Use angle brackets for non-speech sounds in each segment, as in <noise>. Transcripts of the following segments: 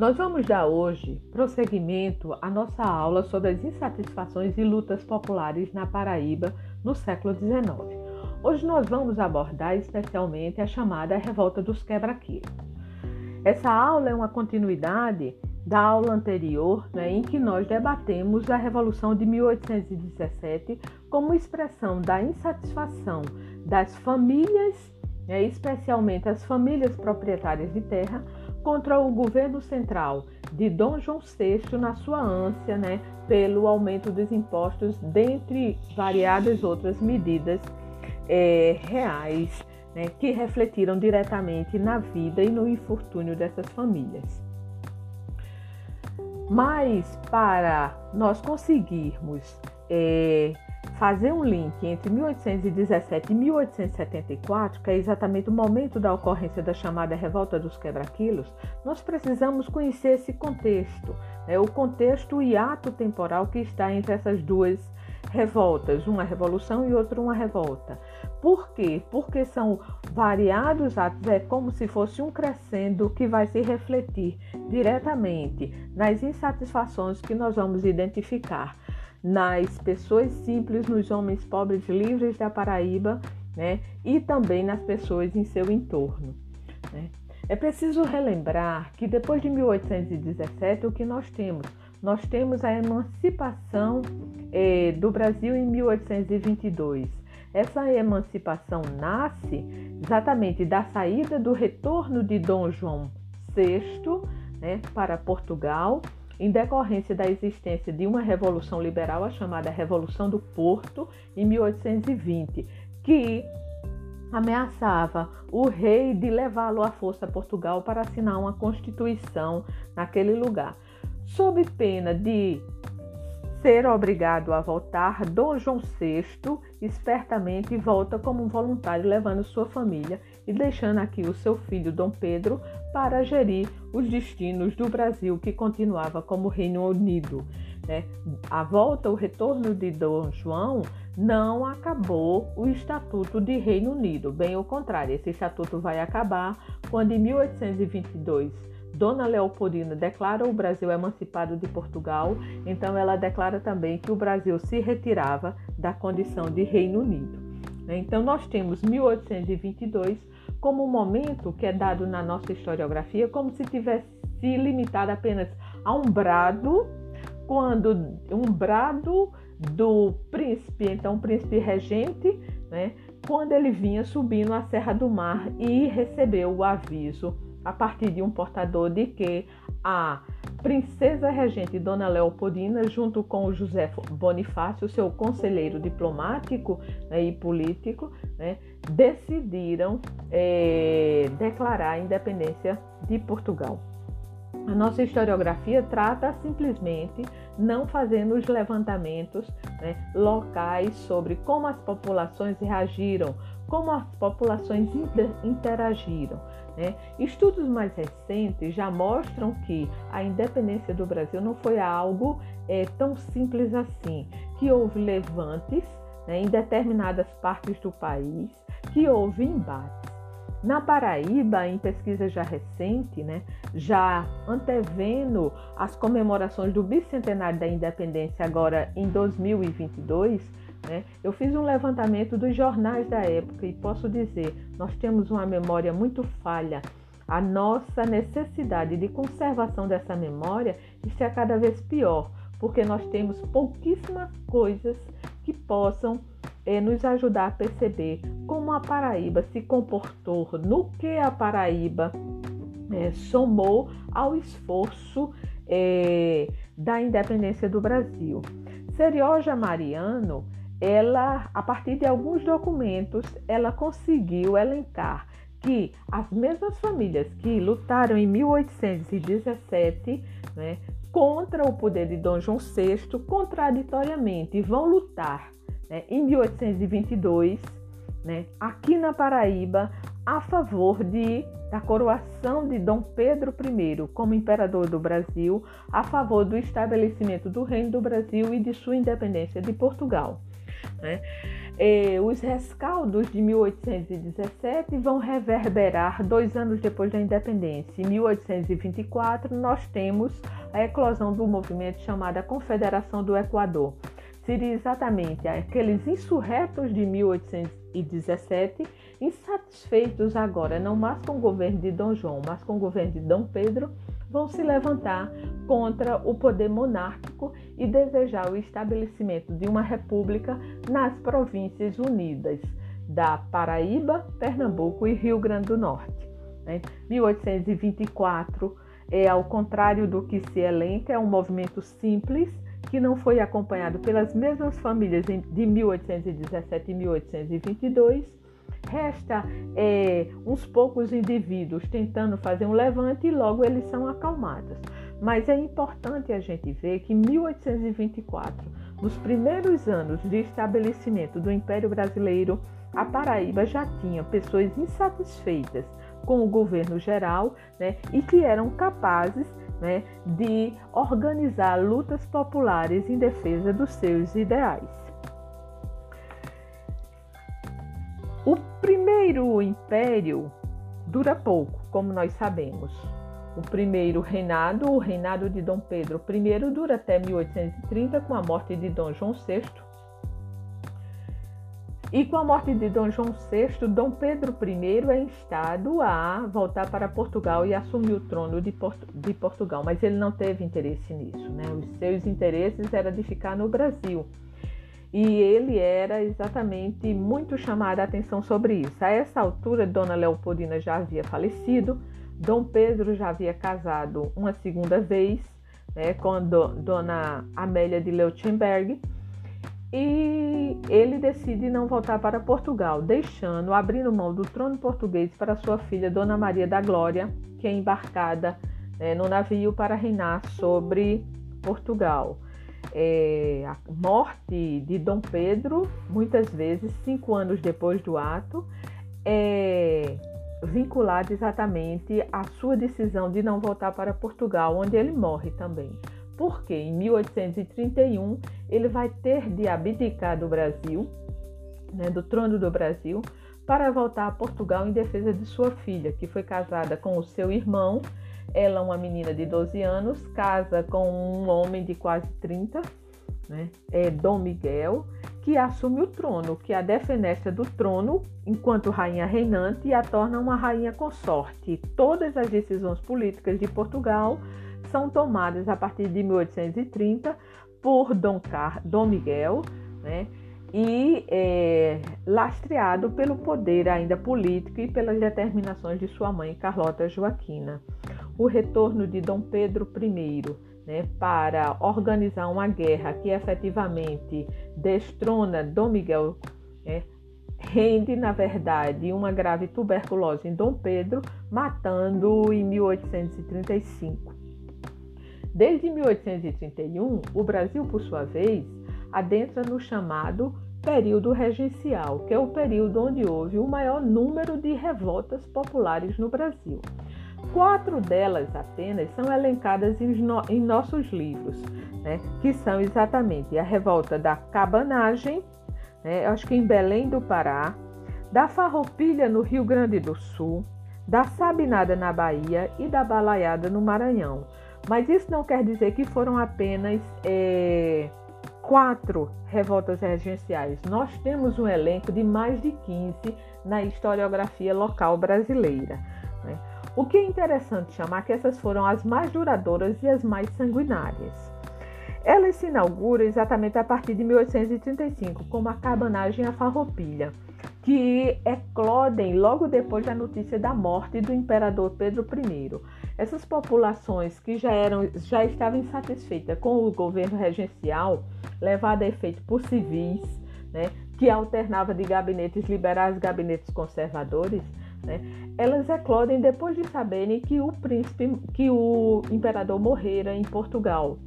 Nós vamos dar hoje prosseguimento à nossa aula sobre as insatisfações e lutas populares na Paraíba no século XIX. Hoje nós vamos abordar especialmente a chamada Revolta dos Quebra-Quilos. Essa aula é uma continuidade da aula anterior, né, em que nós debatemos a Revolução de 1817 como expressão da insatisfação das famílias, né, especialmente as famílias proprietárias de terra, contra o governo central de Dom João VI na sua ânsia né, pelo aumento dos impostos, dentre variadas outras medidas é, reais né, que refletiram diretamente na vida e no infortúnio dessas famílias. Mas para nós conseguirmos é, fazer um link entre 1817 e 1874, que é exatamente o momento da ocorrência da chamada Revolta dos Quebra-Quilos, nós precisamos conhecer esse contexto, né? o contexto e ato temporal que está entre essas duas revoltas, uma revolução e outra uma revolta. Por quê? Porque são variados atos, é como se fosse um crescendo que vai se refletir diretamente nas insatisfações que nós vamos identificar nas pessoas simples, nos homens pobres livres da Paraíba, né? E também nas pessoas em seu entorno. Né? É preciso relembrar que depois de 1817 o que nós temos? Nós temos a emancipação eh, do Brasil em 1822. Essa emancipação nasce exatamente da saída do retorno de Dom João VI né, para Portugal em decorrência da existência de uma revolução liberal, a chamada Revolução do Porto, em 1820, que ameaçava o rei de levá-lo à força a Portugal para assinar uma constituição naquele lugar. Sob pena de ser obrigado a voltar, Dom João VI espertamente volta como voluntário, levando sua família e deixando aqui o seu filho Dom Pedro para gerir os destinos do Brasil, que continuava como Reino Unido. Né? A volta, o retorno de Dom João não acabou o Estatuto de Reino Unido, bem ao contrário, esse estatuto vai acabar quando em 1822 Dona Leopoldina declara o Brasil emancipado de Portugal, então ela declara também que o Brasil se retirava da condição de Reino Unido. Então nós temos 1822 como um momento que é dado na nossa historiografia como se tivesse limitado apenas a um brado, quando um brado do príncipe, então príncipe regente, né, quando ele vinha subindo a Serra do Mar e recebeu o aviso a partir de um portador de que a princesa regente Dona Leopoldina, junto com o José Bonifácio, seu conselheiro diplomático né, e político, né, decidiram é, declarar a independência de Portugal. A nossa historiografia trata simplesmente não fazendo os levantamentos né, locais sobre como as populações reagiram, como as populações inter interagiram. Né? Estudos mais recentes já mostram que a independência do Brasil não foi algo é, tão simples assim, que houve levantes né, em determinadas partes do país, que houve embates. Na Paraíba, em pesquisa já recente, né, já antevendo as comemorações do bicentenário da independência agora em 2022, né? Eu fiz um levantamento dos jornais da época e posso dizer, nós temos uma memória muito falha. A nossa necessidade de conservação dessa memória está é cada vez pior, porque nós temos pouquíssimas coisas que possam é, nos ajudar a perceber como a Paraíba se comportou, no que a Paraíba é, somou ao esforço é, da independência do Brasil. Serioja Mariano ela, a partir de alguns documentos, ela conseguiu elencar que as mesmas famílias que lutaram em 1817 né, contra o poder de Dom João VI, contraditoriamente, vão lutar né, em 1822, né, aqui na Paraíba, a favor de, da coroação de Dom Pedro I como imperador do Brasil, a favor do estabelecimento do Reino do Brasil e de sua independência de Portugal. Né? eh, os rescaldos de 1817 vão reverberar dois anos depois da independência. Em 1824, nós temos a eclosão do movimento chamado Confederação do Equador. Seria exatamente aqueles insurretos de 1817, insatisfeitos agora não mais com o governo de Dom João, mas com o governo de Dom Pedro, vão se levantar contra o poder monárquico e desejar o estabelecimento de uma república nas províncias unidas da Paraíba, Pernambuco e Rio Grande do Norte. Né? 1824 é ao contrário do que se elenca, é um movimento simples que não foi acompanhado pelas mesmas famílias de 1817 e 1822 Resta é, uns poucos indivíduos tentando fazer um levante e logo eles são acalmados. Mas é importante a gente ver que em 1824, nos primeiros anos de estabelecimento do Império Brasileiro, a Paraíba já tinha pessoas insatisfeitas com o governo geral né, e que eram capazes né, de organizar lutas populares em defesa dos seus ideais. O primeiro império dura pouco, como nós sabemos. O primeiro reinado, o reinado de Dom Pedro I, dura até 1830, com a morte de Dom João VI. E com a morte de Dom João VI, Dom Pedro I é instado a voltar para Portugal e assumir o trono de, Porto, de Portugal, mas ele não teve interesse nisso. Né? Os seus interesses era de ficar no Brasil e ele era exatamente muito chamada a atenção sobre isso. A essa altura, Dona Leopoldina já havia falecido, Dom Pedro já havia casado uma segunda vez né, com do, Dona Amélia de Leutenberg e ele decide não voltar para Portugal, deixando, abrindo mão do trono português para sua filha Dona Maria da Glória, que é embarcada né, no navio para reinar sobre Portugal é, a morte de Dom Pedro, muitas vezes cinco anos depois do ato, é vinculada exatamente à sua decisão de não voltar para Portugal, onde ele morre também. Porque em 1831 ele vai ter de abdicar do Brasil, né, do trono do Brasil, para voltar a Portugal em defesa de sua filha, que foi casada com o seu irmão ela, uma menina de 12 anos, casa com um homem de quase 30, né? é Dom Miguel, que assume o trono, que a defenestra do trono enquanto rainha reinante e a torna uma rainha consorte. Todas as decisões políticas de Portugal são tomadas a partir de 1830 por Dom, Car Dom Miguel, né? E é, lastreado pelo poder ainda político e pelas determinações de sua mãe Carlota Joaquina o retorno de Dom Pedro I né, para organizar uma guerra que efetivamente destrona Dom Miguel, né, rende, na verdade, uma grave tuberculose em Dom Pedro, matando-o em 1835. Desde 1831, o Brasil, por sua vez, adentra no chamado período regencial, que é o período onde houve o maior número de revoltas populares no Brasil. Quatro delas apenas são elencadas em, no, em nossos livros, né, que são exatamente a revolta da cabanagem, né, acho que em Belém do Pará, da farroupilha no Rio Grande do Sul, da sabinada na Bahia e da balaiada no Maranhão. Mas isso não quer dizer que foram apenas é, quatro revoltas regenciais. Nós temos um elenco de mais de 15 na historiografia local brasileira. Né? O que é interessante chamar que essas foram as mais duradouras e as mais sanguinárias. Ela se inaugura exatamente a partir de 1835, como a cabanagem a farroupilha, que eclodem logo depois da notícia da morte do imperador Pedro I. Essas populações que já, eram, já estavam insatisfeitas com o governo regencial, levado a efeito por civis, né, que alternava de gabinetes liberais a gabinetes conservadores, né? Elas eclodem depois de saberem que o príncipe, que o imperador morrera em Portugal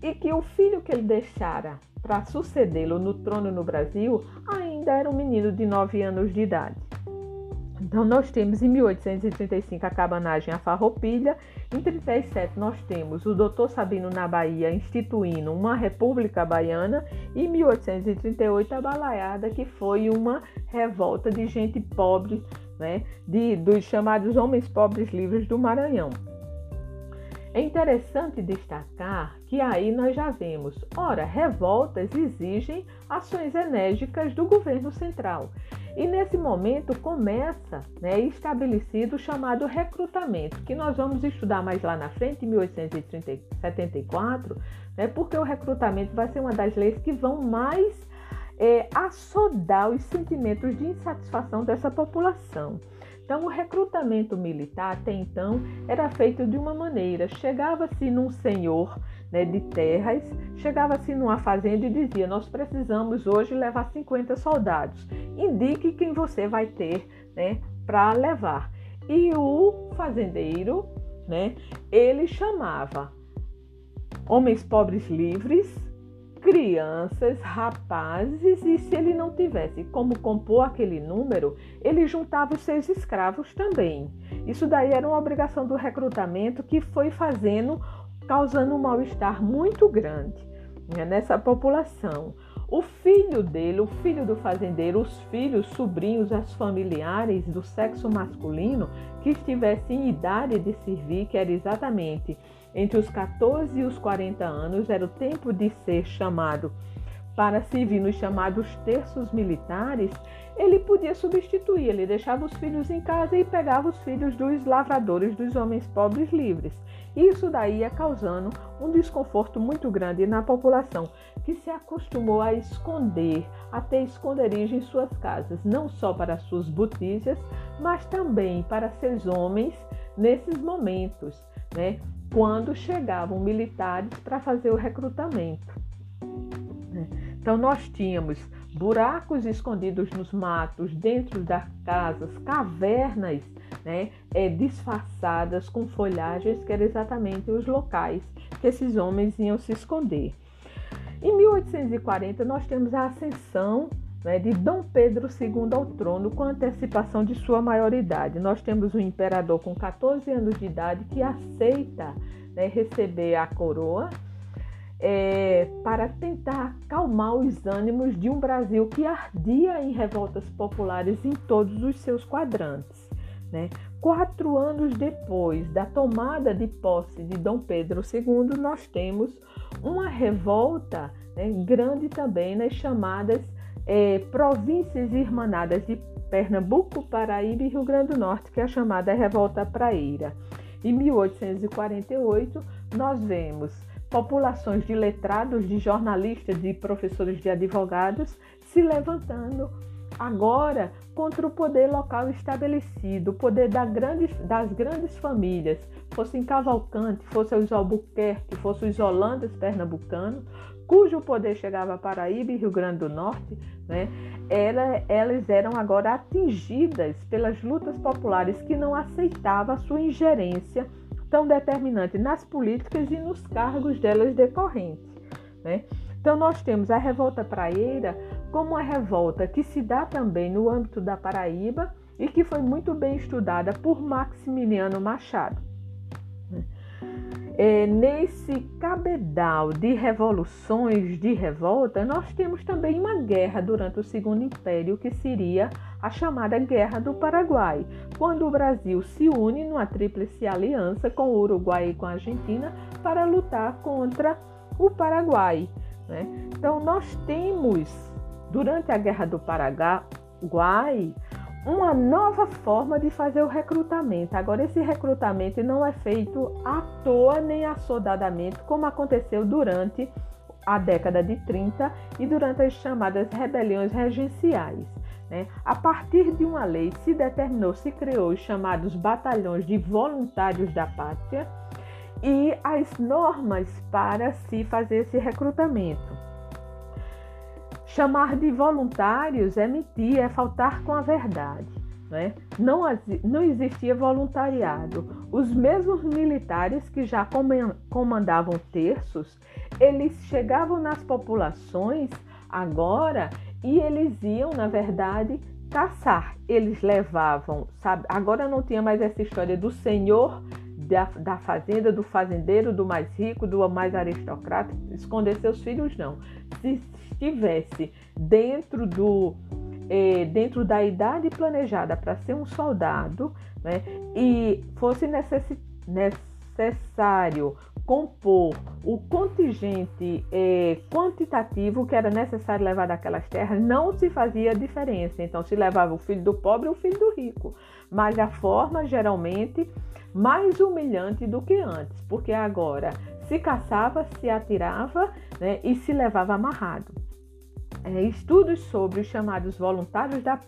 e que o filho que ele deixara para sucedê-lo no trono no Brasil ainda era um menino de 9 anos de idade. Então, nós temos em 1835 a cabanagem a farroupilha, em 37 nós temos o doutor Sabino na Bahia instituindo uma república baiana e em 1838 a balaiada, que foi uma revolta de gente pobre, né, de, dos chamados homens pobres livres do Maranhão. É interessante destacar que aí nós já vemos, ora, revoltas exigem ações enérgicas do governo central. E nesse momento começa né, estabelecido o chamado recrutamento, que nós vamos estudar mais lá na frente, em 1874, né, porque o recrutamento vai ser uma das leis que vão mais é, assodar os sentimentos de insatisfação dessa população. Então, o recrutamento militar até então era feito de uma maneira: chegava-se num senhor né, de terras, chegava-se numa fazenda e dizia: Nós precisamos hoje levar 50 soldados. Indique quem você vai ter né, para levar. E o fazendeiro, né, ele chamava homens pobres livres crianças, rapazes, e se ele não tivesse como compor aquele número, ele juntava os seus escravos também. Isso daí era uma obrigação do recrutamento que foi fazendo, causando um mal-estar muito grande né, nessa população. O filho dele, o filho do fazendeiro, os filhos, sobrinhos, as familiares do sexo masculino que estivessem em idade de servir, que era exatamente entre os 14 e os 40 anos, era o tempo de ser chamado para servir nos chamados terços militares, ele podia substituir, ele deixava os filhos em casa e pegava os filhos dos lavradores, dos homens pobres livres. Isso daí ia causando um desconforto muito grande na população, que se acostumou a esconder, a ter esconderijo em suas casas, não só para suas botícias, mas também para seus homens nesses momentos, né? quando chegavam militares para fazer o recrutamento. Né? Então, nós tínhamos buracos escondidos nos matos, dentro das casas, cavernas né, é, disfarçadas com folhagens, que eram exatamente os locais que esses homens iam se esconder. Em 1840, nós temos a ascensão né, de Dom Pedro II ao trono com antecipação de sua maioridade. Nós temos um imperador com 14 anos de idade que aceita né, receber a coroa é, para tentar acalmar os ânimos de um Brasil que ardia em revoltas populares em todos os seus quadrantes. Né? Quatro anos depois da tomada de posse de Dom Pedro II, nós temos uma revolta né, grande também nas chamadas é, províncias irmanadas de Pernambuco, Paraíba e Rio Grande do Norte, que é a chamada Revolta Praeira. Em 1848, nós vemos populações de letrados, de jornalistas e professores de advogados se levantando agora contra o poder local estabelecido, o poder grandes, das grandes famílias, fossem Cavalcante, fossem os Albuquerque, fossem os Holandas pernambucanos, cujo poder chegava a Paraíba e Rio Grande do Norte, né, ela, elas eram agora atingidas pelas lutas populares que não aceitavam a sua ingerência tão determinante nas políticas e nos cargos delas decorrentes. Né? Então, nós temos a revolta praieira como uma revolta que se dá também no âmbito da Paraíba e que foi muito bem estudada por Maximiliano Machado. É, nesse cabedal de revoluções, de revolta, nós temos também uma guerra durante o Segundo Império, que seria a chamada Guerra do Paraguai, quando o Brasil se une numa tríplice aliança com o Uruguai e com a Argentina para lutar contra o Paraguai. Né? Então, nós temos, durante a Guerra do Paraguai, uma nova forma de fazer o recrutamento. Agora, esse recrutamento não é feito à toa nem assodadamente, como aconteceu durante a década de 30 e durante as chamadas rebeliões regenciais. Né? A partir de uma lei se determinou, se criou os chamados batalhões de voluntários da pátria e as normas para se fazer esse recrutamento. Chamar de voluntários é mentir, é faltar com a verdade. Né? Não, não existia voluntariado. Os mesmos militares que já comandavam terços, eles chegavam nas populações agora e eles iam, na verdade, caçar. Eles levavam, sabe? Agora não tinha mais essa história do senhor da, da fazenda, do fazendeiro, do mais rico, do mais aristocrata, esconder seus filhos, não. Se estivesse dentro do é, dentro da idade planejada para ser um soldado, né, e fosse necessário compor o contingente é, quantitativo que era necessário levar daquelas terras, não se fazia diferença. Então, se levava o filho do pobre e o filho do rico. Mas a forma, geralmente, mais humilhante do que antes, porque agora se caçava, se atirava né, e se levava amarrado. É, estudos sobre os chamados voluntários da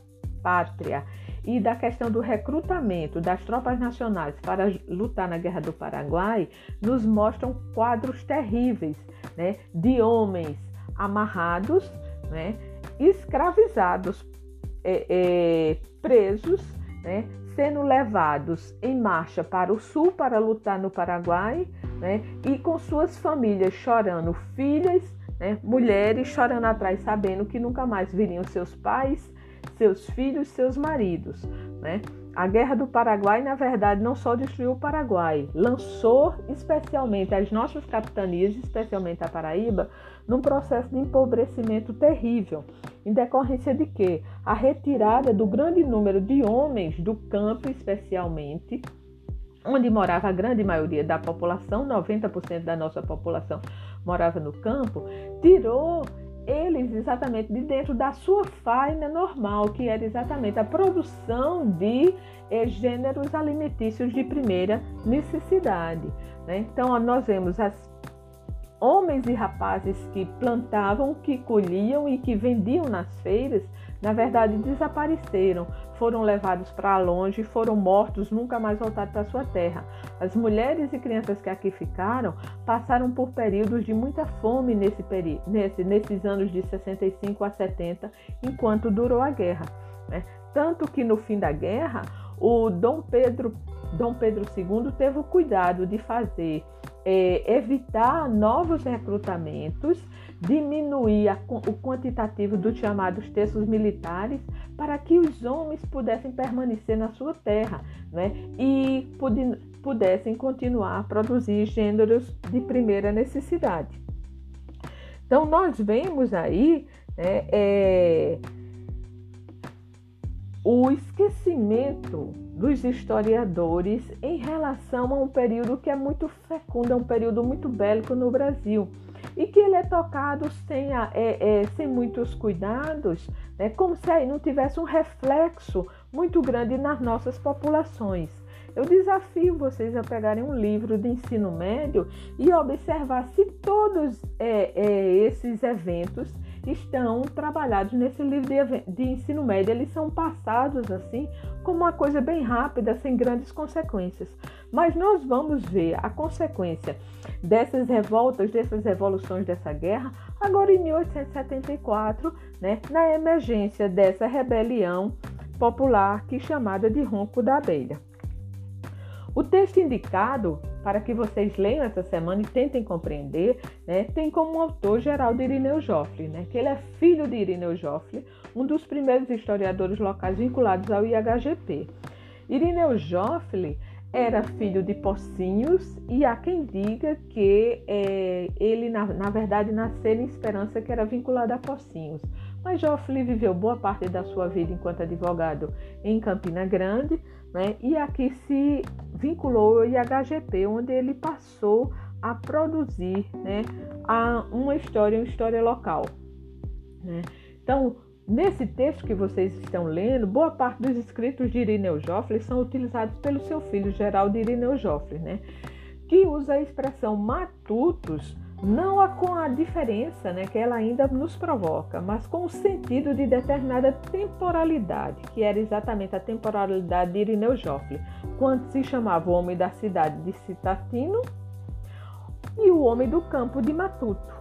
pátria e da questão do recrutamento das tropas nacionais para lutar na Guerra do Paraguai nos mostram quadros terríveis né, de homens amarrados, né, escravizados, é, é, presos, né, sendo levados em marcha para o sul para lutar no Paraguai, né? E com suas famílias chorando, filhas, né? mulheres chorando atrás, sabendo que nunca mais viriam seus pais, seus filhos, seus maridos, né? A Guerra do Paraguai, na verdade, não só destruiu o Paraguai, lançou especialmente as nossas capitanias, especialmente a Paraíba, num processo de empobrecimento terrível, em decorrência de que a retirada do grande número de homens do campo, especialmente, onde morava a grande maioria da população, 90% da nossa população morava no campo, tirou eles exatamente de dentro da sua faina normal, que era exatamente a produção de eh, gêneros alimentícios de primeira necessidade. Né? Então, nós vemos as homens e rapazes que plantavam, que colhiam e que vendiam nas feiras, na verdade desapareceram, foram levados para longe, foram mortos, nunca mais voltaram para sua terra. As mulheres e crianças que aqui ficaram passaram por períodos de muita fome nesse nesse, nesses anos de 65 a 70, enquanto durou a guerra. Né? Tanto que no fim da guerra, o Dom Pedro, Dom Pedro II teve o cuidado de fazer é, evitar novos recrutamentos, diminuir a, o quantitativo dos chamados textos militares para que os homens pudessem permanecer na sua terra né? e pudessem continuar a produzir gêneros de primeira necessidade. Então, nós vemos aí né, é, o esquecimento dos historiadores em relação a um período que é muito fecundo, é um período muito bélico no Brasil e que ele é tocado sem, a, é, é, sem muitos cuidados, né, como se aí não tivesse um reflexo muito grande nas nossas populações. Eu desafio vocês a pegarem um livro de ensino médio e observar se todos é, é, esses eventos estão trabalhados nesse livro de, de, ensino médio. Eles são passados assim como uma coisa bem rápida, sem grandes consequências. Mas nós vamos ver a consequência dessas revoltas, dessas revoluções, dessa guerra, agora em 1874, né, na emergência dessa rebelião popular que é chamada de Ronco da Abelha. O texto indicado para que vocês leiam essa semana e tentem compreender, né, tem como autor Geraldo Irineu Joffre, né, que ele é filho de Irineu Joffre, um dos primeiros historiadores locais vinculados ao IHGP. Irineu Joffre era filho de Pocinhos e há quem diga que é, ele, na, na verdade, nasceu em Esperança, que era vinculado a Pocinhos. Mas Joffre viveu boa parte da sua vida enquanto advogado em Campina Grande, né? E aqui se vinculou ao IHGP, onde ele passou a produzir né, a, uma história, uma história local. Né? Então, nesse texto que vocês estão lendo, boa parte dos escritos de Irineu Joffre são utilizados pelo seu filho Geraldo Irineu Joffre, né? que usa a expressão matutos não com a diferença né, que ela ainda nos provoca, mas com o sentido de determinada temporalidade, que era exatamente a temporalidade de Irineu Joffre, quando se chamava o homem da cidade de Citatino e o homem do campo de Matuto.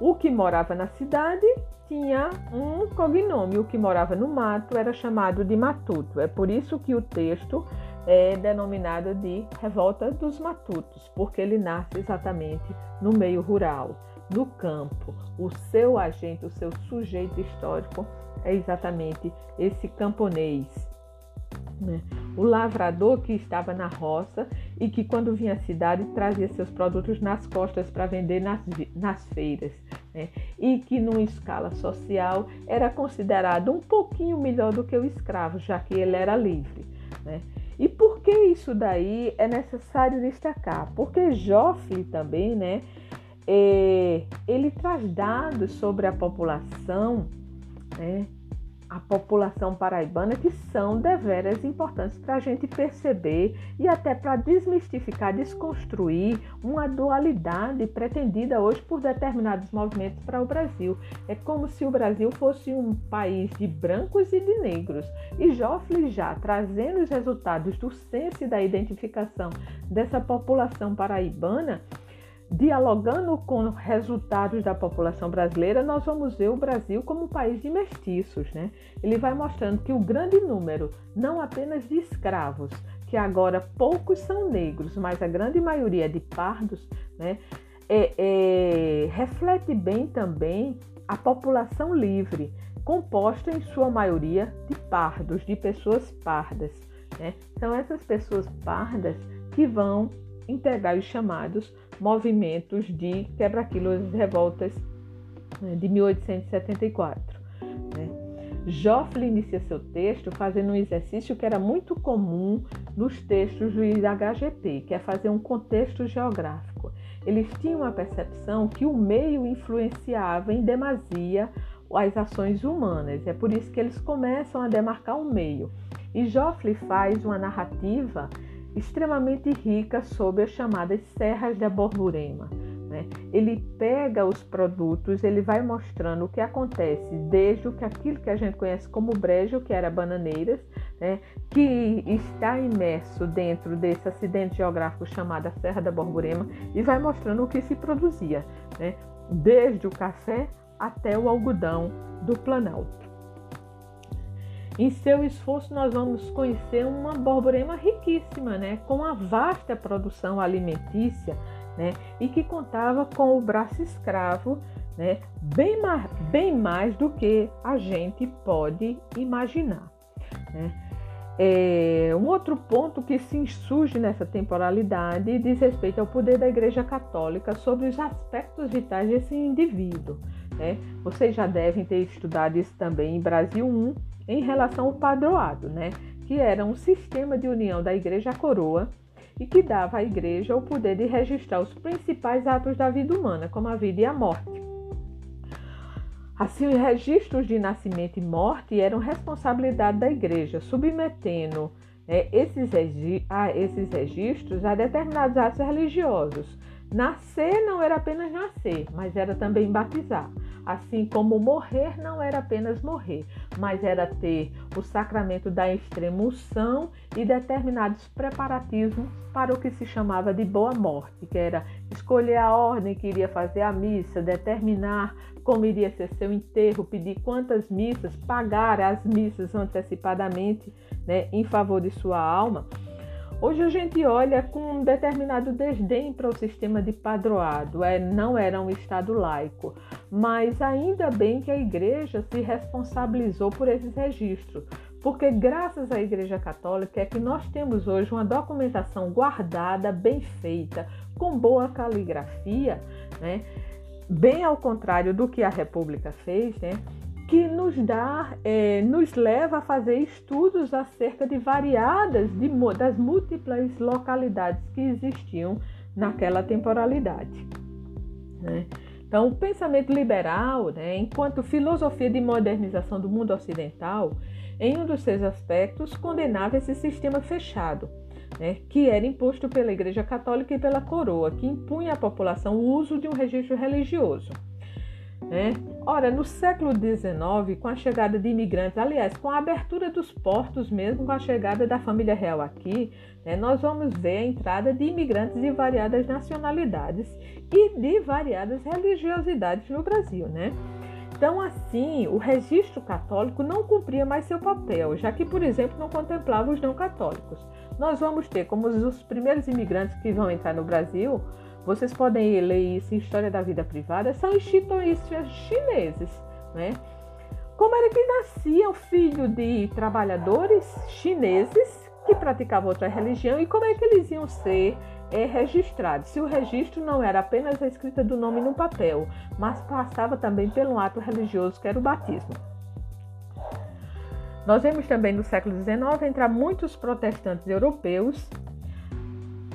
O que morava na cidade tinha um cognome, o que morava no mato era chamado de Matuto. É por isso que o texto é denominada de Revolta dos Matutos, porque ele nasce exatamente no meio rural, no campo. O seu agente, o seu sujeito histórico é exatamente esse camponês. Né? O lavrador que estava na roça e que, quando vinha à cidade, trazia seus produtos nas costas para vender nas, nas feiras. Né? E que, numa escala social, era considerado um pouquinho melhor do que o escravo, já que ele era livre. Né? E por que isso daí é necessário destacar? Porque Joffre também, né, é, ele traz dados sobre a população, né, a população paraibana que são deveras importantes para a gente perceber e até para desmistificar, desconstruir uma dualidade pretendida hoje por determinados movimentos para o Brasil. É como se o Brasil fosse um país de brancos e de negros. E Joffre já trazendo os resultados do censo e da identificação dessa população paraibana, dialogando com resultados da população brasileira, nós vamos ver o Brasil como um país de mestiços. Né? Ele vai mostrando que o grande número, não apenas de escravos, que agora poucos são negros, mas a grande maioria de pardos, né, é, é, reflete bem também a população livre, composta em sua maioria de pardos, de pessoas pardas. Né? São essas pessoas pardas que vão integrar os chamados movimentos de quebra-quilos e revoltas né, de 1874. Né? Joffre inicia seu texto fazendo um exercício que era muito comum nos textos do IHGP, que é fazer um contexto geográfico. Eles tinham a percepção que o meio influenciava em demasia as ações humanas. É por isso que eles começam a demarcar o um meio. E Joffre faz uma narrativa extremamente rica sobre as chamadas serras da Borborema. Né? Ele pega os produtos, ele vai mostrando o que acontece desde o que aquilo que a gente conhece como brejo, que era bananeiras, né? que está imerso dentro desse acidente geográfico chamado Serra da Borborema, e vai mostrando o que se produzia, né? desde o café até o algodão do Planalto. Em seu esforço, nós vamos conhecer uma borborema riquíssima, né, com uma vasta produção alimentícia, né, e que contava com o braço escravo, né, bem, mais, bem mais do que a gente pode imaginar. Né. É, um outro ponto que se insurge nessa temporalidade diz respeito ao poder da Igreja Católica sobre os aspectos vitais desse indivíduo. Né? Vocês já devem ter estudado isso também em Brasil 1, em relação ao padroado, né? que era um sistema de união da igreja à coroa e que dava à igreja o poder de registrar os principais atos da vida humana, como a vida e a morte. Assim, os registros de nascimento e morte eram responsabilidade da igreja, submetendo né, esses, a esses registros a determinados atos religiosos. Nascer não era apenas nascer, mas era também batizar. Assim como morrer não era apenas morrer, mas era ter o sacramento da extremunção e determinados preparativos para o que se chamava de boa morte, que era escolher a ordem que iria fazer a missa, determinar como iria ser seu enterro, pedir quantas missas, pagar as missas antecipadamente né, em favor de sua alma. Hoje a gente olha com um determinado desdém para o sistema de padroado, é, não era um Estado laico, mas ainda bem que a Igreja se responsabilizou por esses registros, porque graças à Igreja Católica é que nós temos hoje uma documentação guardada, bem feita, com boa caligrafia, né? bem ao contrário do que a República fez, né? Que nos dá, é, nos leva a fazer estudos acerca de variadas, de, das múltiplas localidades que existiam naquela temporalidade. Né? Então, o pensamento liberal, né, enquanto filosofia de modernização do mundo ocidental, em um dos seus aspectos, condenava esse sistema fechado, né, que era imposto pela Igreja Católica e pela coroa, que impunha à população o uso de um registro religioso. Né? Ora, no século XIX, com a chegada de imigrantes, aliás, com a abertura dos portos mesmo, com a chegada da família real aqui, né, nós vamos ver a entrada de imigrantes de variadas nacionalidades e de variadas religiosidades no Brasil, né? Então, assim, o registro católico não cumpria mais seu papel, já que, por exemplo, não contemplava os não católicos. Nós vamos ter como os primeiros imigrantes que vão entrar no Brasil vocês podem ler isso em História da Vida Privada, são instituições chineses, né? como era que nascia o filho de trabalhadores chineses que praticavam outra religião e como é que eles iam ser é, registrados? Se o registro não era apenas a escrita do nome no papel, mas passava também pelo ato religioso que era o batismo. Nós vemos também no século XIX entrar muitos protestantes europeus,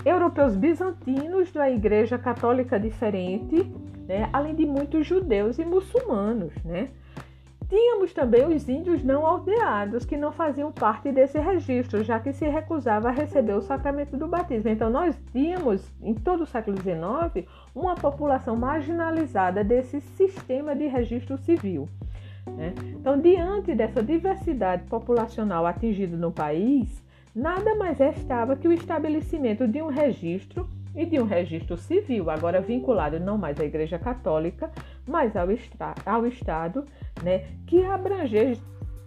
europeus bizantinos da Igreja Católica diferente, né, além de muitos judeus e muçulmanos, né? Tínhamos também os índios não aldeados, que não faziam parte desse registro, já que se recusava a receber o sacramento do batismo. Então, nós tínhamos, em todo o século XIX, uma população marginalizada desse sistema de registro civil. Né? Então, diante dessa diversidade populacional atingida no país, nada mais restava que o estabelecimento de um registro e de um registro civil, agora vinculado não mais à Igreja Católica, mas ao, ao Estado, né, que abrange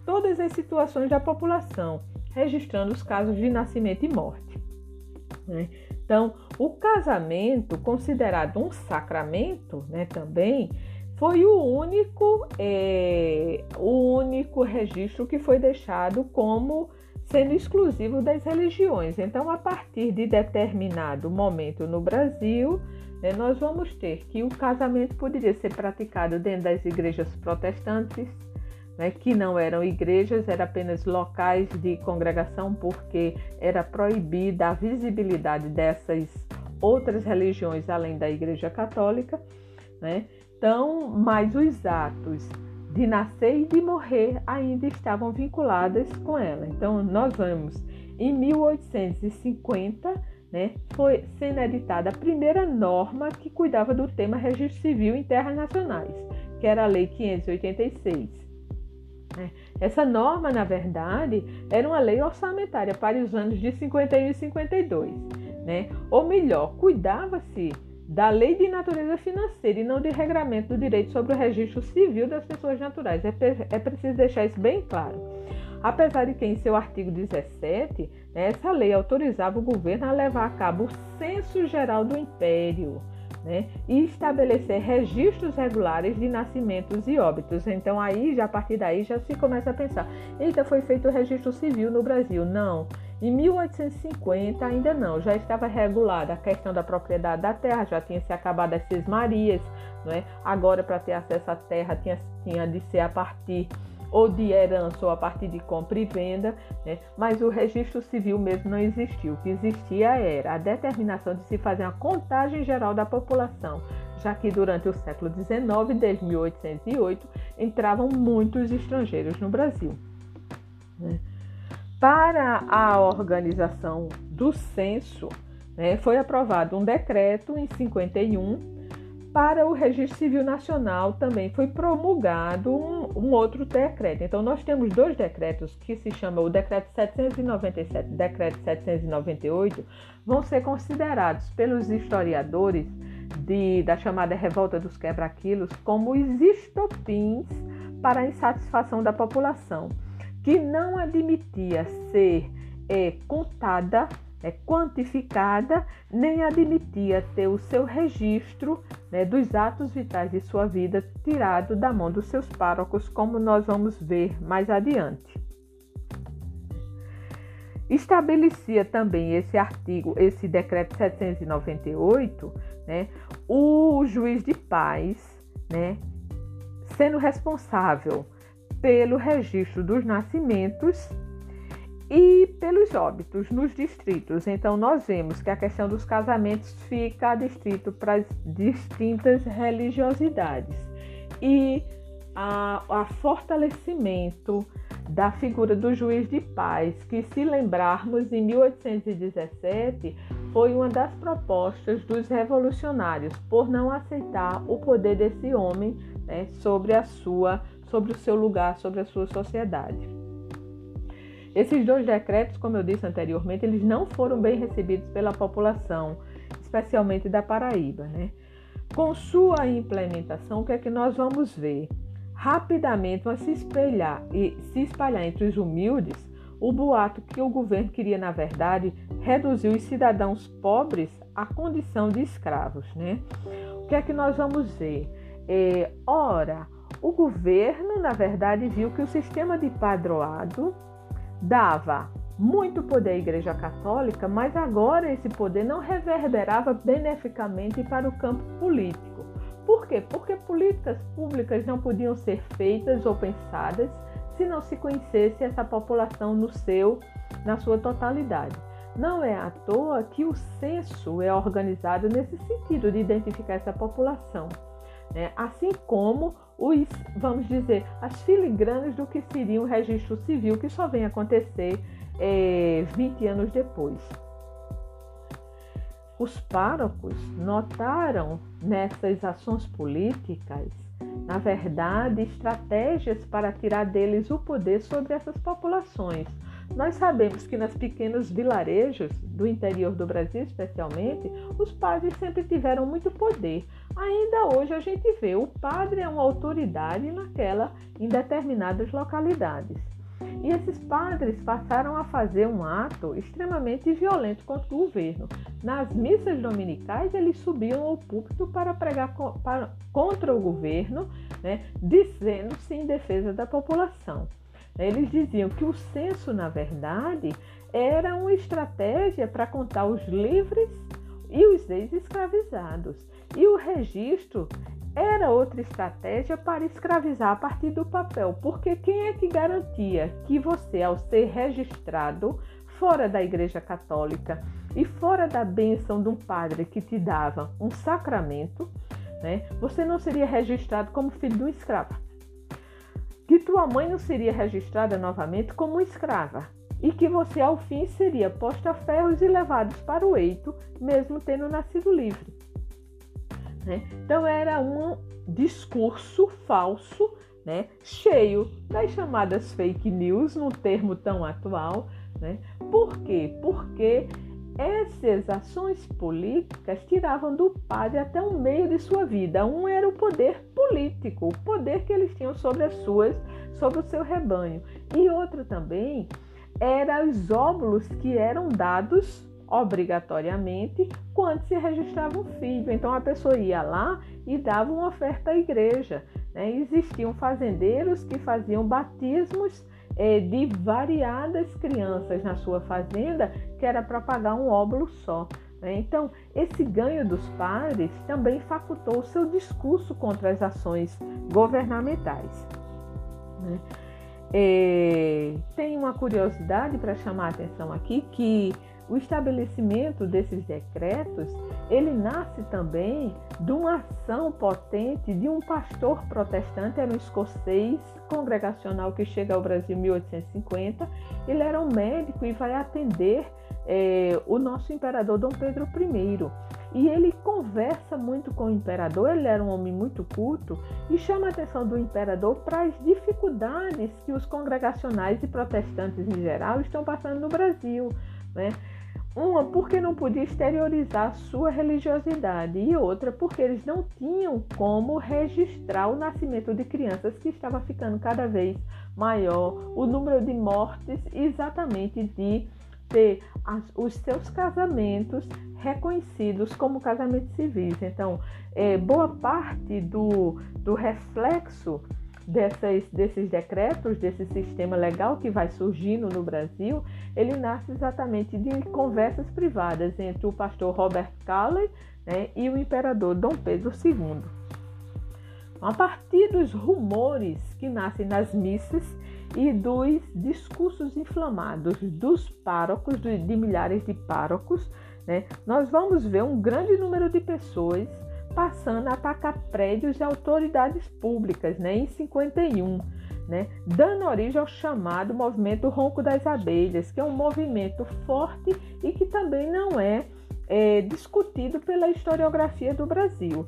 todas as situações da população, registrando os casos de nascimento e morte. Né? Então, o casamento, considerado um sacramento, né, também foi o único, é, o único registro que foi deixado como sendo exclusivo das religiões. Então, a partir de determinado momento no Brasil, né, nós vamos ter que o casamento poderia ser praticado dentro das igrejas protestantes, né, que não eram igrejas, eram apenas locais de congregação, porque era proibida a visibilidade dessas outras religiões além da Igreja Católica. Né? Então, mas os atos de nascer e de morrer ainda estavam vinculadas com ela. Então, nós vamos em 1850, né, foi sendo editada a primeira norma que cuidava do tema registro civil em terras nacionais, que era a Lei 586. Né. Essa norma, na verdade, era uma lei orçamentária para os anos de 51 e 52, né? Ou melhor, cuidava-se da lei de natureza financeira e não de regramento do direito sobre o registro civil das pessoas naturais. É, é preciso deixar isso bem claro. Apesar de que, em seu artigo 17, né, essa lei autorizava o governo a levar a cabo o censo geral do império. Né, e estabelecer registros regulares de nascimentos e óbitos. Então aí, já a partir daí, já se começa a pensar: eita, foi feito o registro civil no Brasil? Não. Em 1850 ainda não, já estava regulada a questão da propriedade da terra, já tinha se acabado as cismarias, não é? Agora para ter acesso à terra tinha, tinha de ser a partir ou de herança ou a partir de compra e venda, né? mas o registro civil mesmo não existiu. O que existia era a determinação de se fazer uma contagem geral da população, já que durante o século XIX, desde 1808, entravam muitos estrangeiros no Brasil. Né? Para a organização do censo, né, foi aprovado um decreto em 51. Para o Registro Civil Nacional também foi promulgado um, um outro decreto. Então, nós temos dois decretos que se chamam o Decreto 797 e o Decreto 798, vão ser considerados pelos historiadores de, da chamada Revolta dos Quebra-Quilos como os estopins para a insatisfação da população que não admitia ser é, contada, é, quantificada, nem admitia ter o seu registro né, dos atos vitais de sua vida tirado da mão dos seus párocos, como nós vamos ver mais adiante. Estabelecia também esse artigo, esse decreto 798, né, o juiz de paz, né, sendo responsável pelo registro dos nascimentos e pelos óbitos nos distritos. Então, nós vemos que a questão dos casamentos fica distrito para as distintas religiosidades e a, a fortalecimento da figura do juiz de paz, que, se lembrarmos, em 1817 foi uma das propostas dos revolucionários por não aceitar o poder desse homem né, sobre a sua sobre o seu lugar, sobre a sua sociedade. Esses dois decretos, como eu disse anteriormente, eles não foram bem recebidos pela população, especialmente da Paraíba. Né? Com sua implementação, o que é que nós vamos ver? Rapidamente vai se espelhar e se espalhar entre os humildes o boato que o governo queria, na verdade, reduzir os cidadãos pobres à condição de escravos. Né? O que é que nós vamos ver? É, ora, o governo, na verdade, viu que o sistema de padroado dava muito poder à Igreja Católica, mas agora esse poder não reverberava beneficamente para o campo político. Por quê? Porque políticas públicas não podiam ser feitas ou pensadas se não se conhecesse essa população no seu, na sua totalidade. Não é à toa que o censo é organizado nesse sentido de identificar essa população, né? assim como os, vamos dizer, as filigranas do que seria o registro civil, que só vem acontecer é, 20 anos depois. Os párocos notaram nessas ações políticas, na verdade, estratégias para tirar deles o poder sobre essas populações. Nós sabemos que nas pequenos vilarejos do interior do Brasil, especialmente, os padres sempre tiveram muito poder. Ainda hoje a gente vê o padre é uma autoridade naquela em determinadas localidades. E esses padres passaram a fazer um ato extremamente violento contra o governo. Nas missas dominicais, eles subiam ao púlpito para pregar contra o governo, né, dizendo-se em defesa da população. Eles diziam que o censo, na verdade, era uma estratégia para contar os livres e os ex-escravizados. E o registro era outra estratégia para escravizar a partir do papel, porque quem é que garantia que você, ao ser registrado fora da Igreja Católica e fora da bênção de um padre que te dava um sacramento, né, você não seria registrado como filho de um escravo? Tua mãe não seria registrada novamente como escrava? E que você, ao fim, seria posta a ferros e levados para o eito, mesmo tendo nascido livre. Né? Então era um discurso falso, né? cheio das chamadas fake news, num termo tão atual. Né? Por quê? Porque essas ações políticas tiravam do padre até o meio de sua vida. Um era o poder político, o poder que eles tinham sobre as suas, sobre o seu rebanho. E outro também era os óbulos que eram dados obrigatoriamente quando se registrava um filho. Então a pessoa ia lá e dava uma oferta à igreja. Né? Existiam fazendeiros que faziam batismos é, de variadas crianças na sua fazenda, que era para pagar um óbolo só. Né? Então, esse ganho dos padres também facultou o seu discurso contra as ações governamentais. Né? É, tem uma curiosidade para chamar a atenção aqui que o estabelecimento desses decretos, ele nasce também de uma ação potente de um pastor protestante, era um escocês congregacional que chega ao Brasil em 1850. Ele era um médico e vai atender é, o nosso imperador Dom Pedro I. E ele conversa muito com o imperador, ele era um homem muito culto e chama a atenção do imperador para as dificuldades que os congregacionais e protestantes em geral estão passando no Brasil. Né? Uma, porque não podia exteriorizar sua religiosidade, e outra, porque eles não tinham como registrar o nascimento de crianças que estava ficando cada vez maior, o número de mortes, exatamente de ter as, os seus casamentos reconhecidos como casamentos civis. Então, é, boa parte do, do reflexo dessas, desses decretos, desse sistema legal que vai surgindo no Brasil, ele nasce exatamente de conversas privadas entre o pastor Robert Calley né, e o imperador Dom Pedro II. A partir dos rumores que nascem nas missas e dos discursos inflamados dos párocos, de milhares de párocos, né, nós vamos ver um grande número de pessoas passando a atacar prédios e autoridades públicas, né, em 51, né, dando origem ao chamado movimento Ronco das Abelhas, que é um movimento forte e que também não é, é discutido pela historiografia do Brasil.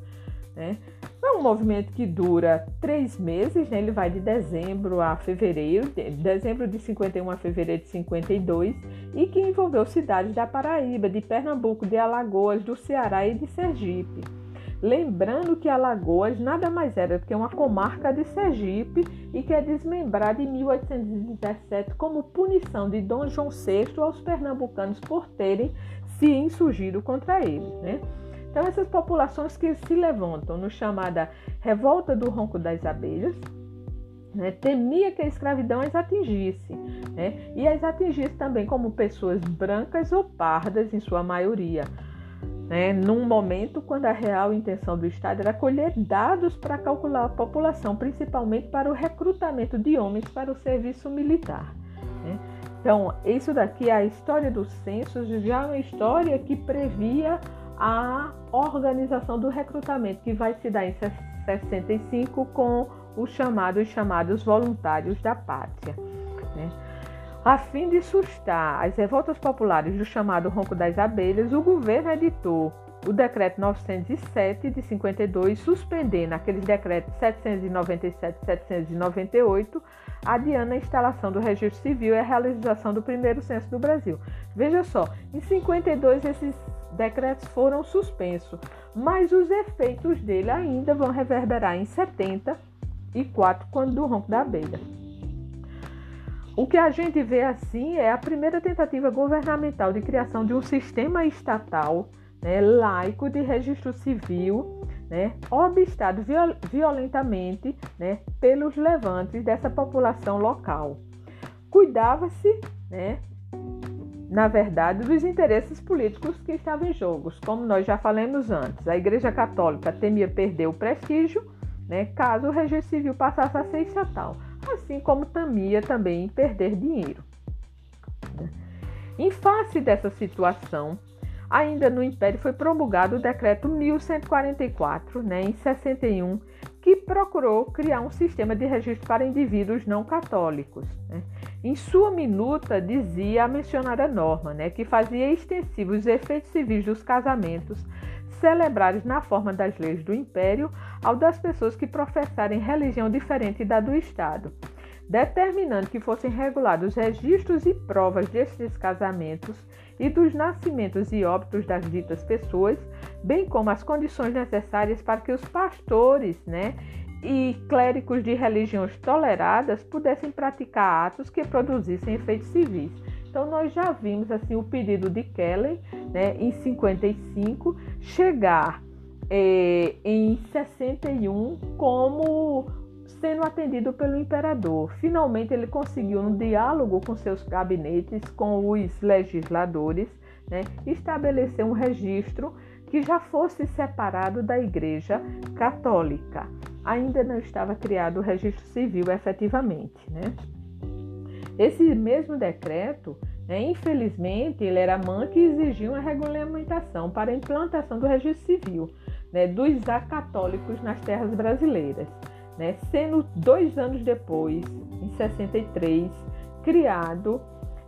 Né. É um movimento que dura três meses, né? ele vai de dezembro a fevereiro, de dezembro de 51 a fevereiro de 52, e que envolveu cidades da Paraíba, de Pernambuco, de Alagoas, do Ceará e de Sergipe. Lembrando que Alagoas nada mais era do que uma comarca de Sergipe e que é desmembrada em 1817 como punição de Dom João VI aos pernambucanos por terem se insurgido contra ele. Né? Então, essas populações que se levantam no chamada Revolta do Ronco das Abelhas, né, temia que a escravidão as atingisse, né, e as atingisse também como pessoas brancas ou pardas, em sua maioria, né, num momento quando a real intenção do Estado era colher dados para calcular a população, principalmente para o recrutamento de homens para o serviço militar. Né. Então, isso daqui, a história dos censos, já é uma história que previa a organização do recrutamento, que vai se dar em 65 com os chamados chamados voluntários da pátria. Né? A fim de sustar as revoltas populares do chamado Ronco das Abelhas, o governo editou o decreto 907 de 52, suspendendo aqueles decretos 797 e 798, adiando a instalação do registro civil e a realização do primeiro censo do Brasil. Veja só, em 52 esses decretos foram suspensos, mas os efeitos dele ainda vão reverberar em 70 e 4 quando do ronco da abelha. O que a gente vê assim é a primeira tentativa governamental de criação de um sistema estatal né, laico de registro civil, né, obstado viol violentamente né, pelos levantes dessa população local. Cuidava-se, né, na verdade, dos interesses políticos que estavam em jogo. Como nós já falamos antes, a Igreja Católica temia perder o prestígio né, caso o registro civil passasse a ser estatal, assim como temia também perder dinheiro. Em face dessa situação, ainda no Império foi promulgado o decreto 1144, né, em 61, que procurou criar um sistema de registro para indivíduos não católicos. Né. Em sua minuta dizia a mencionada norma, né, que fazia extensivos os efeitos civis dos casamentos celebrados na forma das leis do Império ao das pessoas que professarem religião diferente da do Estado, determinando que fossem regulados registros e provas destes casamentos e dos nascimentos e óbitos das ditas pessoas, bem como as condições necessárias para que os pastores né, e clérigos de religiões toleradas pudessem praticar atos que produzissem efeitos civis. Então nós já vimos assim o pedido de Kelly, né, em 55, chegar é, em 61 como sendo atendido pelo imperador. Finalmente ele conseguiu um diálogo com seus gabinetes, com os legisladores, né, estabelecer um registro que já fosse separado da Igreja Católica. Ainda não estava criado o registro civil efetivamente, né? Esse mesmo decreto, né, infelizmente, ele era manco e exigia uma regulamentação para a implantação do registro civil né, dos acatólicos nas terras brasileiras, né, sendo dois anos depois, em 63, criado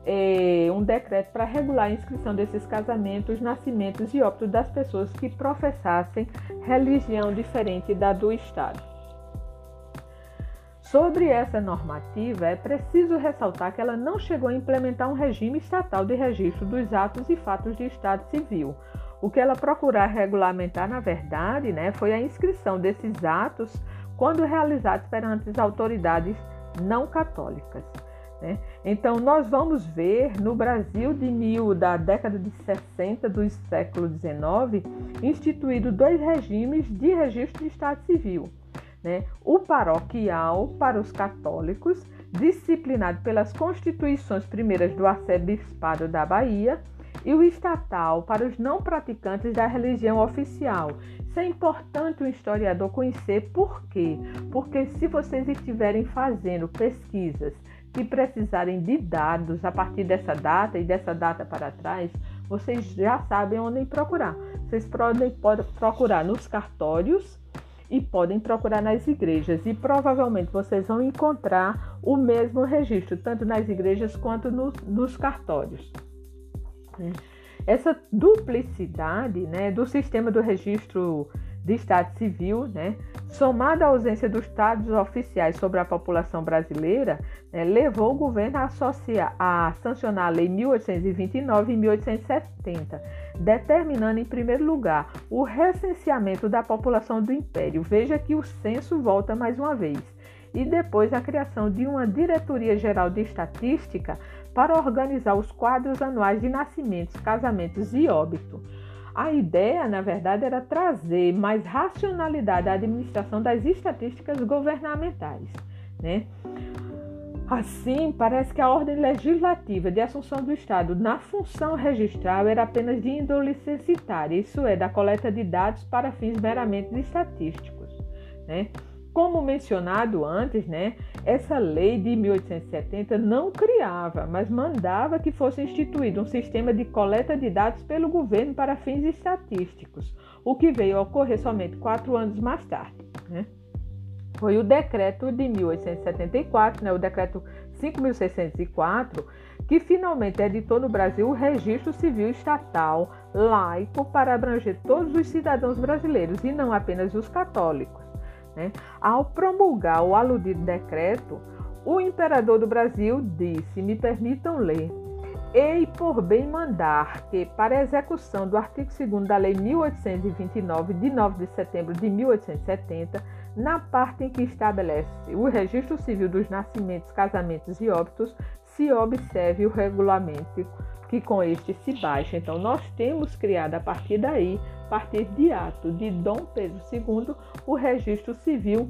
é, um decreto para regular a inscrição desses casamentos, nascimentos e óbitos das pessoas que professassem religião diferente da do Estado. Sobre essa normativa, é preciso ressaltar que ela não chegou a implementar um regime estatal de registro dos atos e fatos de Estado civil. O que ela procurar regulamentar, na verdade, né, foi a inscrição desses atos quando realizados perante as autoridades não católicas. Né? Então, nós vamos ver no Brasil de mil, da década de 60 do século XIX, instituído dois regimes de registro de Estado civil né? O paroquial para os católicos, disciplinado pelas constituições primeiras do arcebispado da Bahia, e o estatal para os não praticantes da religião oficial. Isso é importante o historiador conhecer por quê? Porque se vocês estiverem fazendo pesquisas que precisarem de dados a partir dessa data e dessa data para trás, vocês já sabem onde procurar. Vocês podem procurar nos cartórios e podem procurar nas igrejas e provavelmente vocês vão encontrar o mesmo registro, tanto nas igrejas quanto no, nos cartórios. Essa duplicidade né, do sistema do registro de Estado Civil, né, somada à ausência dos dados oficiais sobre a população brasileira, né, levou o governo a, associar, a sancionar a Lei 1829 e 1870, determinando, em primeiro lugar, o recenseamento da população do Império. Veja que o censo volta mais uma vez. E depois a criação de uma Diretoria Geral de Estatística para organizar os quadros anuais de nascimentos, casamentos e óbito. A ideia, na verdade, era trazer mais racionalidade à administração das estatísticas governamentais. Né? Assim, parece que a ordem legislativa de assunção do Estado na função registral era apenas de índole censitária, isso é, da coleta de dados para fins meramente estatísticos. Né? Como mencionado antes, né, essa lei de 1870 não criava, mas mandava que fosse instituído um sistema de coleta de dados pelo governo para fins estatísticos, o que veio a ocorrer somente quatro anos mais tarde. Né? Foi o decreto de 1874, né, o decreto 5.604, que finalmente editou no Brasil o registro civil estatal laico para abranger todos os cidadãos brasileiros e não apenas os católicos. Né? Ao promulgar o aludido decreto, o imperador do Brasil disse: Me permitam ler. Ei por bem mandar que, para execução do artigo 2 da Lei 1829, de 9 de setembro de 1870, na parte em que estabelece o registro civil dos nascimentos, casamentos e óbitos, se observe o regulamento que com este se baixa. Então, nós temos criado a partir daí, a partir de ato de Dom Pedro II, o registro civil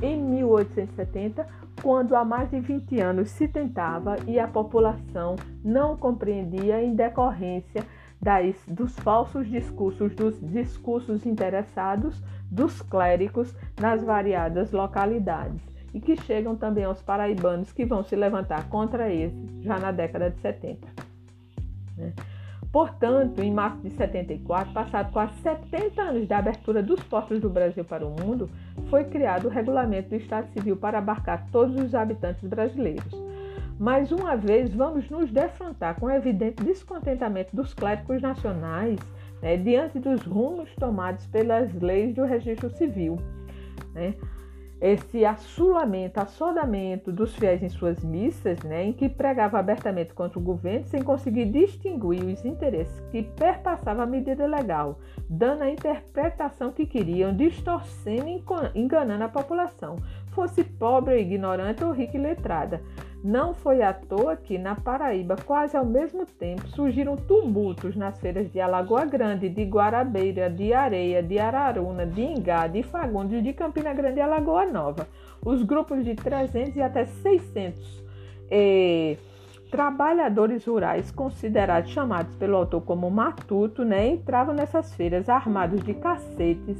em 1870, quando há mais de 20 anos se tentava e a população não compreendia em decorrência das, dos falsos discursos, dos discursos interessados dos clérigos nas variadas localidades e que chegam também aos paraibanos que vão se levantar contra esse já na década de 70. Né? Portanto, em março de 74, passado quase 70 anos da abertura dos portos do Brasil para o mundo, foi criado o Regulamento do Estado Civil para abarcar todos os habitantes brasileiros. Mais uma vez, vamos nos defrontar com o evidente descontentamento dos clérigos nacionais né, diante dos rumos tomados pelas leis do registro civil. Né? esse assulamento, assodamento dos fiéis em suas missas, né, em que pregava abertamente contra o governo sem conseguir distinguir os interesses que perpassavam a medida legal, dando a interpretação que queriam, distorcendo e enganando a população, fosse pobre ignorante ou rica e letrada. Não foi à toa que, na Paraíba, quase ao mesmo tempo, surgiram tumultos nas feiras de Alagoa Grande, de Guarabeira, de Areia, de Araruna, de Ingá, de Fagundes, de Campina Grande e Alagoa Nova. Os grupos de 300 e até 600 eh, trabalhadores rurais, considerados chamados pelo autor como matuto, né, entravam nessas feiras armados de cacetes,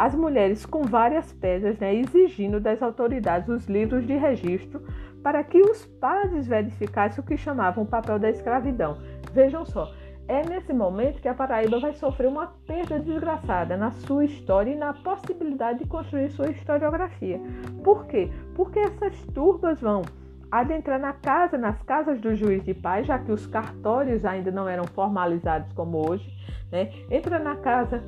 as mulheres com várias pedras, né, exigindo das autoridades os livros de registro para que os padres verificassem o que chamavam o papel da escravidão. Vejam só, é nesse momento que a Paraíba vai sofrer uma perda desgraçada na sua história e na possibilidade de construir sua historiografia. Por quê? Porque essas turbas vão adentrar na casa, nas casas do juiz de paz, já que os cartórios ainda não eram formalizados como hoje, né? Entra na casa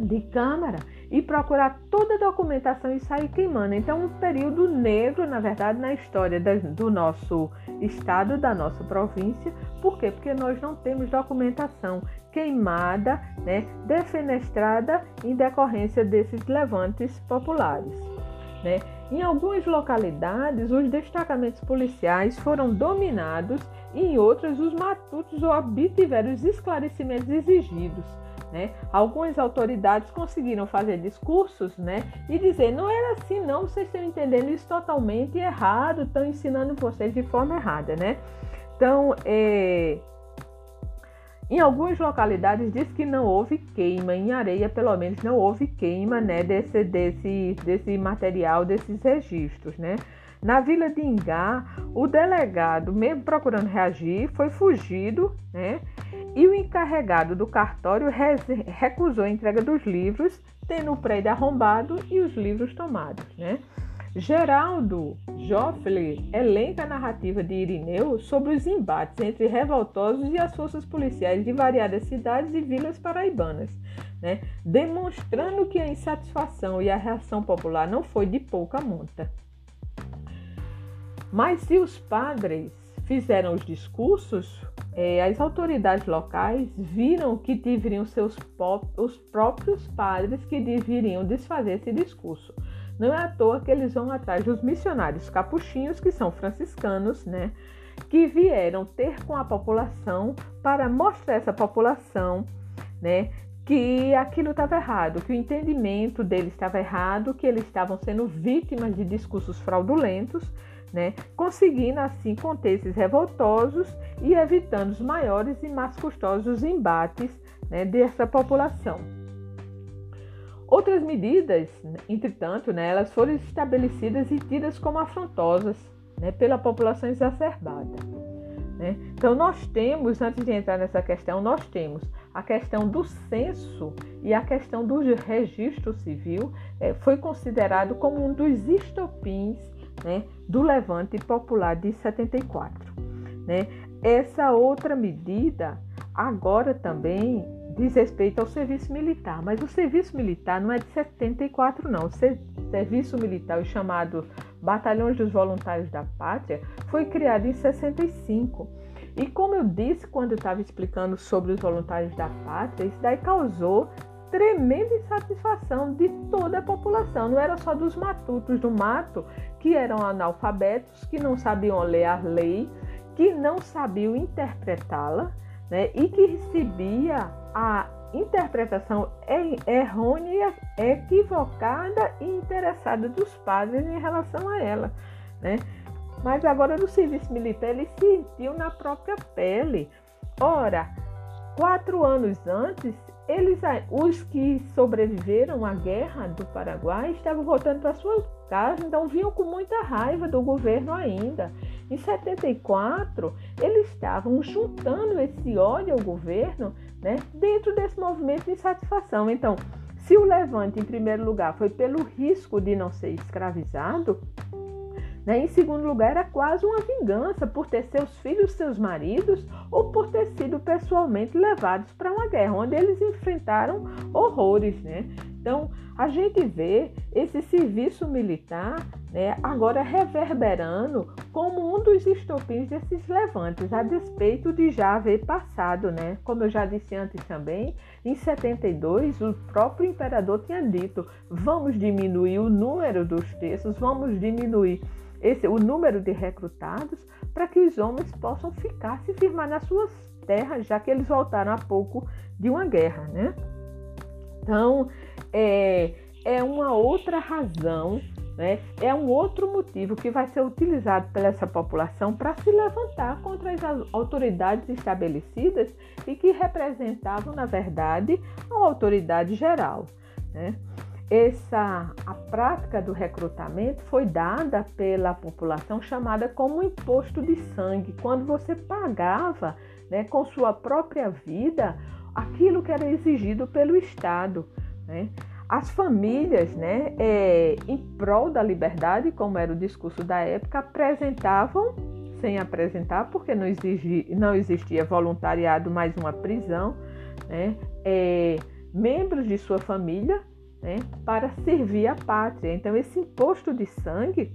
de câmara e procurar toda a documentação e sair queimando. Então, um período negro, na verdade, na história do nosso estado, da nossa província. Por quê? Porque nós não temos documentação queimada, né, defenestrada em decorrência desses levantes populares. Né? Em algumas localidades, os destacamentos policiais foram dominados e em outras, os matutos obtiveram os esclarecimentos exigidos. Né? Algumas autoridades conseguiram fazer discursos né, e dizer: não era assim, não, vocês estão entendendo isso totalmente errado, estão ensinando vocês de forma errada. Né? Então, é, em algumas localidades diz que não houve queima, em areia pelo menos não houve queima né, desse, desse, desse material, desses registros. Né? Na vila de Ingá, o delegado, mesmo procurando reagir, foi fugido, né? E o encarregado do cartório recusou a entrega dos livros, tendo o prédio arrombado e os livros tomados, né? Geraldo Joffre elenca a narrativa de Irineu sobre os embates entre revoltosos e as forças policiais de variadas cidades e vilas paraibanas, né? demonstrando que a insatisfação e a reação popular não foi de pouca monta. Mas se os padres fizeram os discursos, é, as autoridades locais viram que deveriam ser os, os próprios padres que deveriam desfazer esse discurso. Não é à toa que eles vão atrás dos missionários capuchinhos, que são franciscanos, né? Que vieram ter com a população para mostrar essa população né, que aquilo estava errado, que o entendimento deles estava errado, que eles estavam sendo vítimas de discursos fraudulentos, né, conseguindo assim conter esses revoltosos e evitando os maiores e mais custosos embates né, dessa população. Outras medidas, entretanto, né, elas foram estabelecidas e tidas como afrontosas né, pela população exacerbada. Né? Então, nós temos, antes de entrar nessa questão, nós temos a questão do censo e a questão do registro civil é, foi considerado como um dos estopins né, do levante popular de 74. Né? Essa outra medida agora também diz respeito ao serviço militar, mas o serviço militar não é de 74 não. O serviço militar, o chamado Batalhões dos Voluntários da Pátria, foi criado em 65. E como eu disse quando eu estava explicando sobre os voluntários da pátria, isso daí causou tremenda insatisfação de toda a população. Não era só dos matutos do mato, que eram analfabetos, que não sabiam ler a lei, que não sabiam interpretá-la, né? e que recebia a interpretação errônea, equivocada e interessada dos padres em relação a ela. Né? Mas agora no serviço militar ele sentiu na própria pele. Ora, quatro anos antes, eles, os que sobreviveram à guerra do Paraguai estavam voltando para suas casas, então vinham com muita raiva do governo ainda. Em 74, eles estavam juntando esse ódio ao governo né, dentro desse movimento de insatisfação. Então, se o levante, em primeiro lugar, foi pelo risco de não ser escravizado, né? Em segundo lugar, era quase uma vingança por ter seus filhos, seus maridos, ou por ter sido pessoalmente levados para uma guerra, onde eles enfrentaram horrores. Né? Então, a gente vê esse serviço militar né, agora reverberando como um dos estopins desses levantes, a despeito de já haver passado. Né? Como eu já disse antes também, em 72, o próprio imperador tinha dito: vamos diminuir o número dos textos, vamos diminuir esse, o número de recrutados para que os homens possam ficar, se firmar nas suas terras, já que eles voltaram há pouco de uma guerra, né? Então, é, é uma outra razão, né? é um outro motivo que vai ser utilizado pela essa população para se levantar contra as autoridades estabelecidas e que representavam, na verdade, a autoridade geral. Né? Essa a prática do recrutamento foi dada pela população chamada como imposto de sangue, quando você pagava, né, com sua própria vida aquilo que era exigido pelo Estado. Né? As famílias, né, é, em prol da liberdade, como era o discurso da época, apresentavam, sem apresentar, porque não, exigi, não existia voluntariado mais uma prisão, né, é, membros de sua família né, para servir a pátria. Então, esse imposto de sangue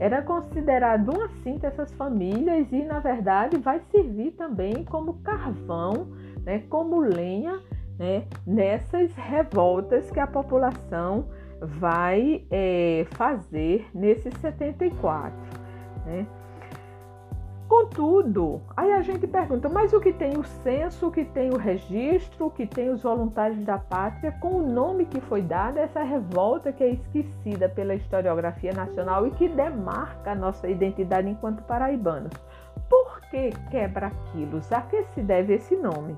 era considerado uma cinta essas famílias e, na verdade, vai servir também como carvão, né, como lenha né, nessas revoltas que a população vai é, fazer nesses 74. Né? Contudo, aí a gente pergunta, mas o que tem o censo, o que tem o registro, o que tem os voluntários da pátria, com o nome que foi dado essa revolta que é esquecida pela historiografia nacional e que demarca a nossa identidade enquanto paraibanos. Por que quebra-quilos? A que se deve esse nome?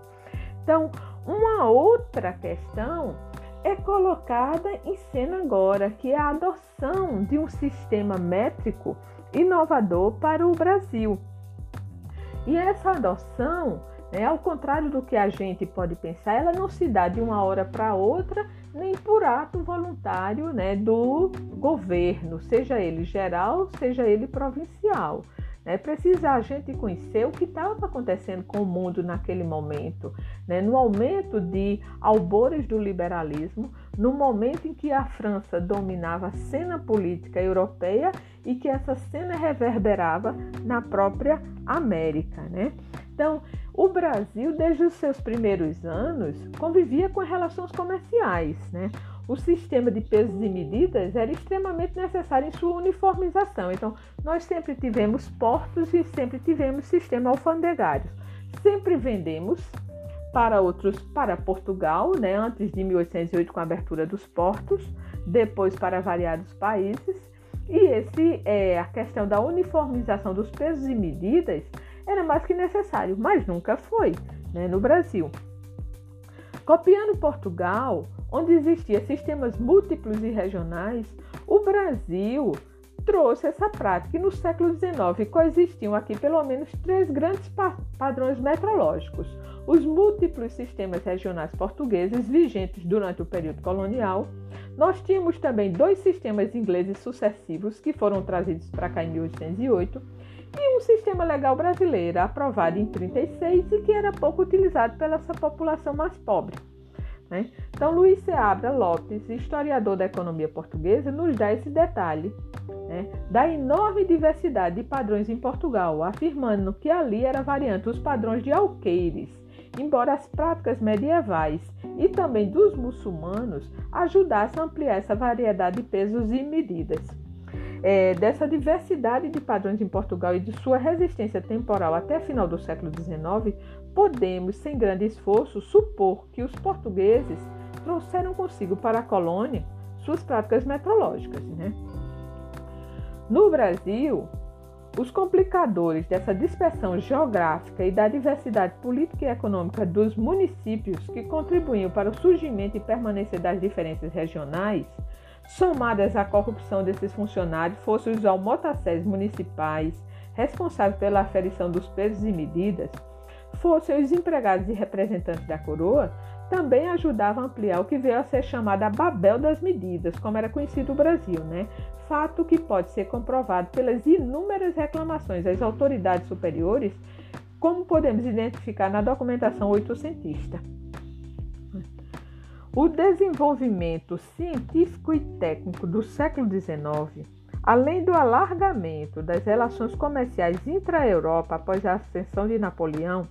Então, uma outra questão é colocada em cena agora, que é a adoção de um sistema métrico inovador para o Brasil. E essa adoção, né, ao contrário do que a gente pode pensar, ela não se dá de uma hora para outra, nem por ato voluntário né, do governo, seja ele geral, seja ele provincial. É precisa a gente conhecer o que estava acontecendo com o mundo naquele momento, né? no aumento de albores do liberalismo, no momento em que a França dominava a cena política europeia e que essa cena reverberava na própria América. Né? Então, o Brasil, desde os seus primeiros anos, convivia com relações comerciais. Né? O sistema de pesos e medidas era extremamente necessário em sua uniformização. Então, nós sempre tivemos portos e sempre tivemos sistema alfandegários. Sempre vendemos para outros para Portugal, né, antes de 1808 com a abertura dos portos, depois para variados países. E esse é a questão da uniformização dos pesos e medidas era mais que necessário, mas nunca foi né, no Brasil. Copiando Portugal, onde existiam sistemas múltiplos e regionais, o Brasil trouxe essa prática e no século XIX coexistiam aqui pelo menos três grandes pa padrões metrológicos. Os múltiplos sistemas regionais portugueses vigentes durante o período colonial. Nós tínhamos também dois sistemas ingleses sucessivos que foram trazidos para cá em 1808 e um sistema legal brasileiro aprovado em 36 e que era pouco utilizado pela essa população mais pobre. Né? Então, Luiz Seabra Lopes, historiador da economia portuguesa, nos dá esse detalhe né, da enorme diversidade de padrões em Portugal, afirmando que ali era variante os padrões de alqueires, embora as práticas medievais e também dos muçulmanos ajudassem a ampliar essa variedade de pesos e medidas. É, dessa diversidade de padrões em Portugal e de sua resistência temporal até final do século XIX, podemos, sem grande esforço, supor que os portugueses trouxeram consigo para a colônia suas práticas metrológicas. Né? No Brasil, os complicadores dessa dispersão geográfica e da diversidade política e econômica dos municípios que contribuíam para o surgimento e permanência das diferenças regionais, somadas à corrupção desses funcionários, fossem os almotacés municipais responsáveis pela aferição dos pesos e medidas, fossem os empregados e representantes da coroa, também ajudava a ampliar o que veio a ser chamada a Babel das medidas, como era conhecido o Brasil, né? Fato que pode ser comprovado pelas inúmeras reclamações às autoridades superiores, como podemos identificar na documentação oitocentista. O desenvolvimento científico e técnico do século XIX, além do alargamento das relações comerciais intra-Europa após a ascensão de Napoleão,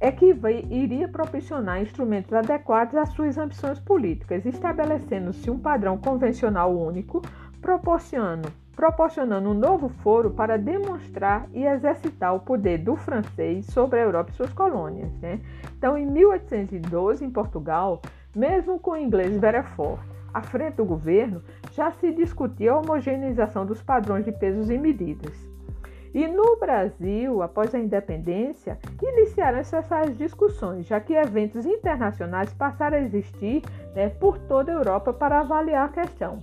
é que iria proporcionar instrumentos adequados às suas ambições políticas, estabelecendo-se um padrão convencional único, proporcionando, proporcionando um novo foro para demonstrar e exercitar o poder do francês sobre a Europa e suas colônias. Né? Então, em 1812, em Portugal, mesmo com o inglês Verefort à frente do governo, já se discutia a homogeneização dos padrões de pesos e medidas. E no Brasil, após a independência, iniciaram essas discussões, já que eventos internacionais passaram a existir né, por toda a Europa para avaliar a questão.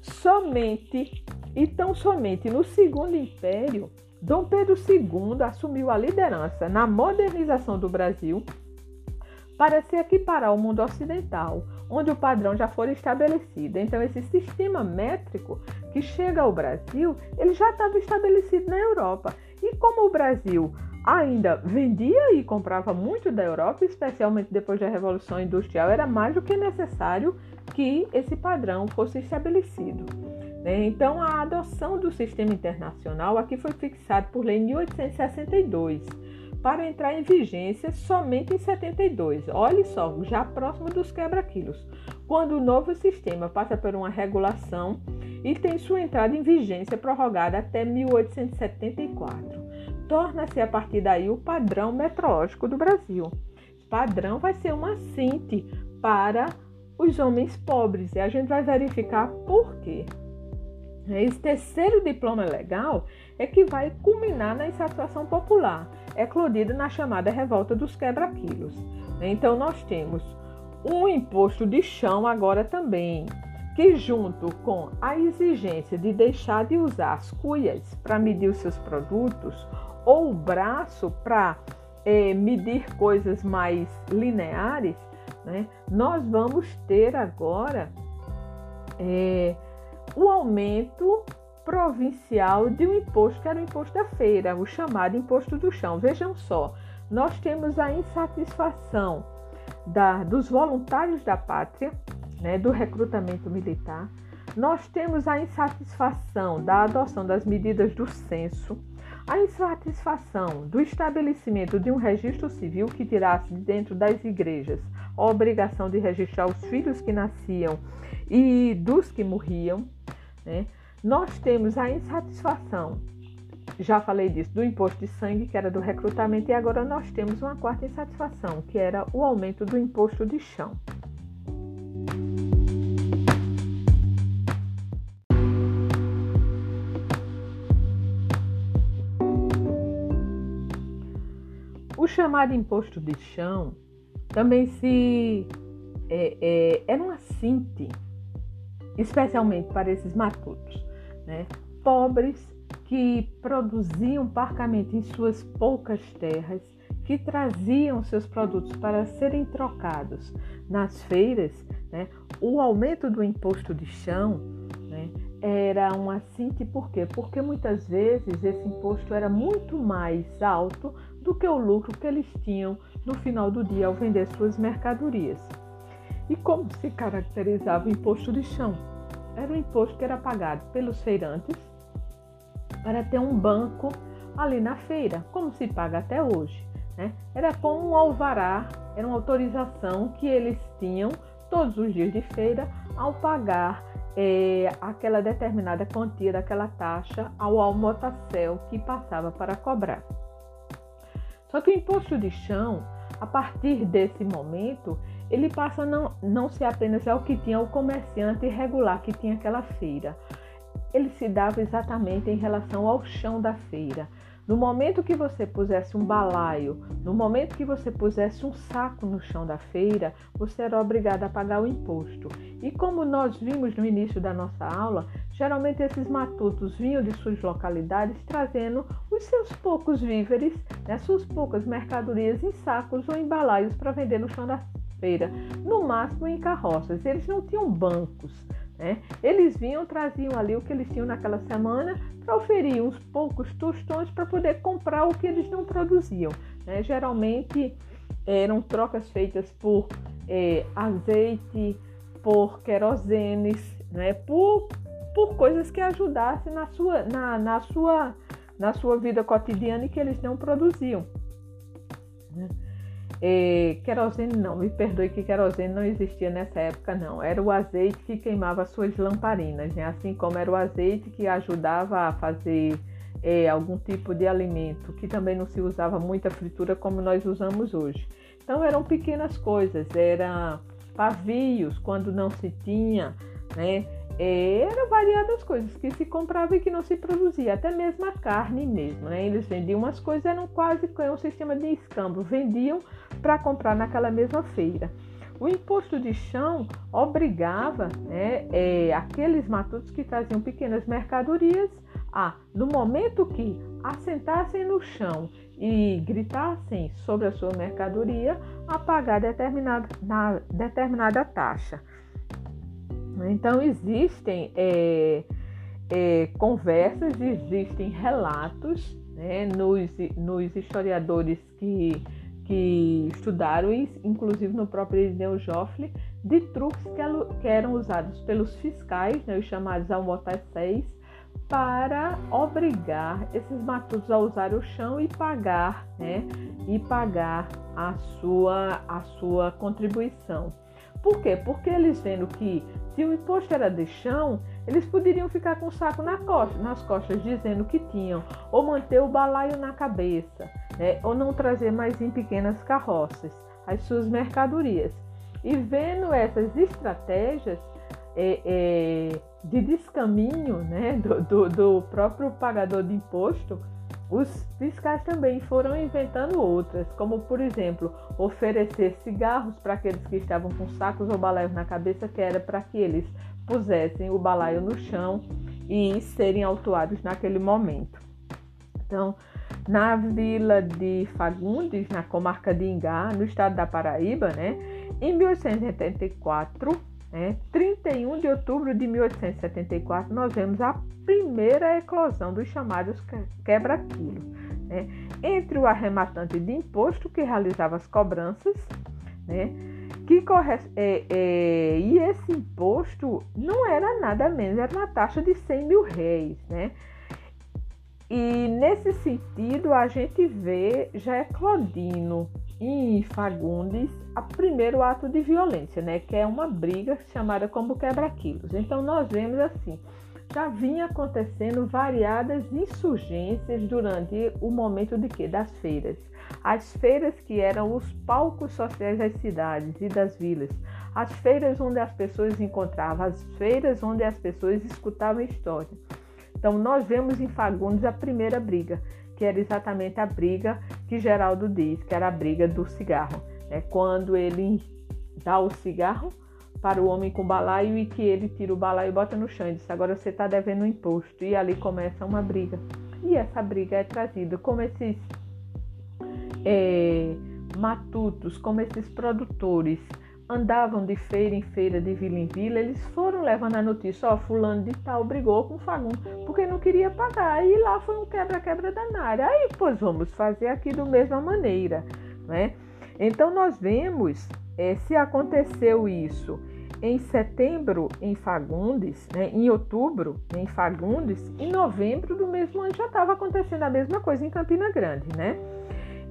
Somente e tão somente no Segundo Império, Dom Pedro II assumiu a liderança na modernização do Brasil para se equiparar ao mundo ocidental, onde o padrão já foi estabelecido. Então, esse sistema métrico que chega ao Brasil, ele já estava estabelecido na Europa. E como o Brasil ainda vendia e comprava muito da Europa, especialmente depois da Revolução Industrial, era mais do que necessário que esse padrão fosse estabelecido. Então, a adoção do sistema internacional aqui foi fixado por lei em 1862 para entrar em vigência somente em 72. Olhe só, já próximo dos quebra-quilos, quando o novo sistema passa por uma regulação e tem sua entrada em vigência prorrogada até 1874. Torna-se a partir daí o padrão metrológico do Brasil. Padrão vai ser uma cinti para os homens pobres e a gente vai verificar por quê. Esse terceiro diploma legal é que vai culminar na insatisfação popular, eclodida na chamada revolta dos quebra-quilos. Então, nós temos um imposto de chão agora também, que, junto com a exigência de deixar de usar as cuias para medir os seus produtos, ou o braço para é, medir coisas mais lineares, né, nós vamos ter agora. É, o aumento provincial de um imposto que era o imposto da feira, o chamado imposto do chão. Vejam só, nós temos a insatisfação da, dos voluntários da pátria, né, do recrutamento militar. Nós temos a insatisfação da adoção das medidas do censo, a insatisfação do estabelecimento de um registro civil que tirasse de dentro das igrejas a obrigação de registrar os filhos que nasciam e dos que morriam. Né? Nós temos a insatisfação já falei disso, do imposto de sangue, que era do recrutamento, e agora nós temos uma quarta insatisfação, que era o aumento do imposto de chão. O chamado imposto de chão também se é, é, era uma cinte, especialmente para esses matutos, né? pobres que produziam parcamente em suas poucas terras, que traziam seus produtos para serem trocados nas feiras, né? o aumento do imposto de chão né? era um assinte por quê? Porque muitas vezes esse imposto era muito mais alto do que o lucro que eles tinham no final do dia ao vender suas mercadorias. E como se caracterizava o imposto de chão? Era um imposto que era pagado pelos feirantes para ter um banco ali na feira, como se paga até hoje. Né? Era como um alvará, era uma autorização que eles tinham todos os dias de feira ao pagar é, aquela determinada quantia daquela taxa ao almotacel que passava para cobrar. Só que o imposto de chão, a partir desse momento, ele passa a não, não ser apenas ao que tinha o comerciante regular que tinha aquela feira, ele se dava exatamente em relação ao chão da feira. No momento que você pusesse um balaio, no momento que você pusesse um saco no chão da feira, você era obrigado a pagar o imposto. E como nós vimos no início da nossa aula, geralmente esses matutos vinham de suas localidades trazendo os seus poucos víveres, né, suas poucas mercadorias em sacos ou em balaios para vender no chão da feira, no máximo em carroças. Eles não tinham bancos. Né? Eles vinham, traziam ali o que eles tinham naquela semana para oferir uns poucos tostões para poder comprar o que eles não produziam. Né? Geralmente eram trocas feitas por é, azeite, por querosenes, né? por, por coisas que ajudassem na sua, na, na, sua, na sua vida cotidiana e que eles não produziam. Né? É, querosene não, me perdoe que querosene não existia nessa época não. Era o azeite que queimava suas lamparinas, né? assim como era o azeite que ajudava a fazer é, algum tipo de alimento, que também não se usava muita fritura como nós usamos hoje. Então eram pequenas coisas, eram pavios quando não se tinha, né? eram variadas coisas que se comprava e que não se produzia, até mesmo a carne mesmo, né? Eles vendiam umas coisas, eram quase um sistema de escambo, vendiam para comprar naquela mesma feira. O imposto de chão obrigava né, é, aqueles matutos que traziam pequenas mercadorias a, no momento que assentassem no chão e gritassem sobre a sua mercadoria, a pagar determinada, na, determinada taxa. Então, existem é, é, conversas, existem relatos né, nos, nos historiadores que, que estudaram, inclusive no próprio Irineu Joffre, de truques que, que, eram usados pelos fiscais, né, os chamados almotacéis, para obrigar esses matutos a usar o chão e pagar, né, e pagar a sua, a sua contribuição. Por quê? Porque eles vendo que se o imposto era de chão, eles poderiam ficar com o saco na costa, nas costas, dizendo que tinham, ou manter o balaio na cabeça, né? ou não trazer mais em pequenas carroças as suas mercadorias. E vendo essas estratégias é, é, de descaminho né? do, do, do próprio pagador de imposto, os fiscais também foram inventando outras, como por exemplo, oferecer cigarros para aqueles que estavam com sacos ou balaios na cabeça, que era para que eles pusessem o balaio no chão e serem autuados naquele momento. Então, na vila de Fagundes, na comarca de Ingá, no estado da Paraíba, né, em 1884, né, 31 de outubro de 1874, nós vemos a primeira eclosão dos chamados quebra-quilos. Né, entre o arrematante de imposto que realizava as cobranças, né, que corre, é, é, e esse imposto não era nada menos, era uma taxa de 100 mil réis, né? E nesse sentido a gente vê já é Claudino em Fagundes o primeiro ato de violência, né, que é uma briga chamada como quebra-quilos. Então nós vemos assim, já vinha acontecendo variadas insurgências durante o momento de quê? Das feiras. As feiras que eram os palcos sociais das cidades e das vilas, as feiras onde as pessoas encontravam, as feiras onde as pessoas escutavam história. Então nós vemos em Fagundes a primeira briga, que era exatamente a briga que Geraldo diz, que era a briga do cigarro. É quando ele dá o cigarro para o homem com balaio e que ele tira o balaio e bota no chão e diz: agora você está devendo um imposto. E ali começa uma briga. E essa briga é trazida como esses é, matutos, como esses produtores andavam de feira em feira, de vila em vila, eles foram levando a notícia, ó, fulano de tal brigou com Fagundes, porque não queria pagar, e lá foi um quebra-quebra danado. Aí, pois vamos fazer aqui da mesma maneira, né? Então, nós vemos, é, se aconteceu isso em setembro em Fagundes, né, em outubro em Fagundes, em novembro do mesmo ano já estava acontecendo a mesma coisa em Campina Grande, né?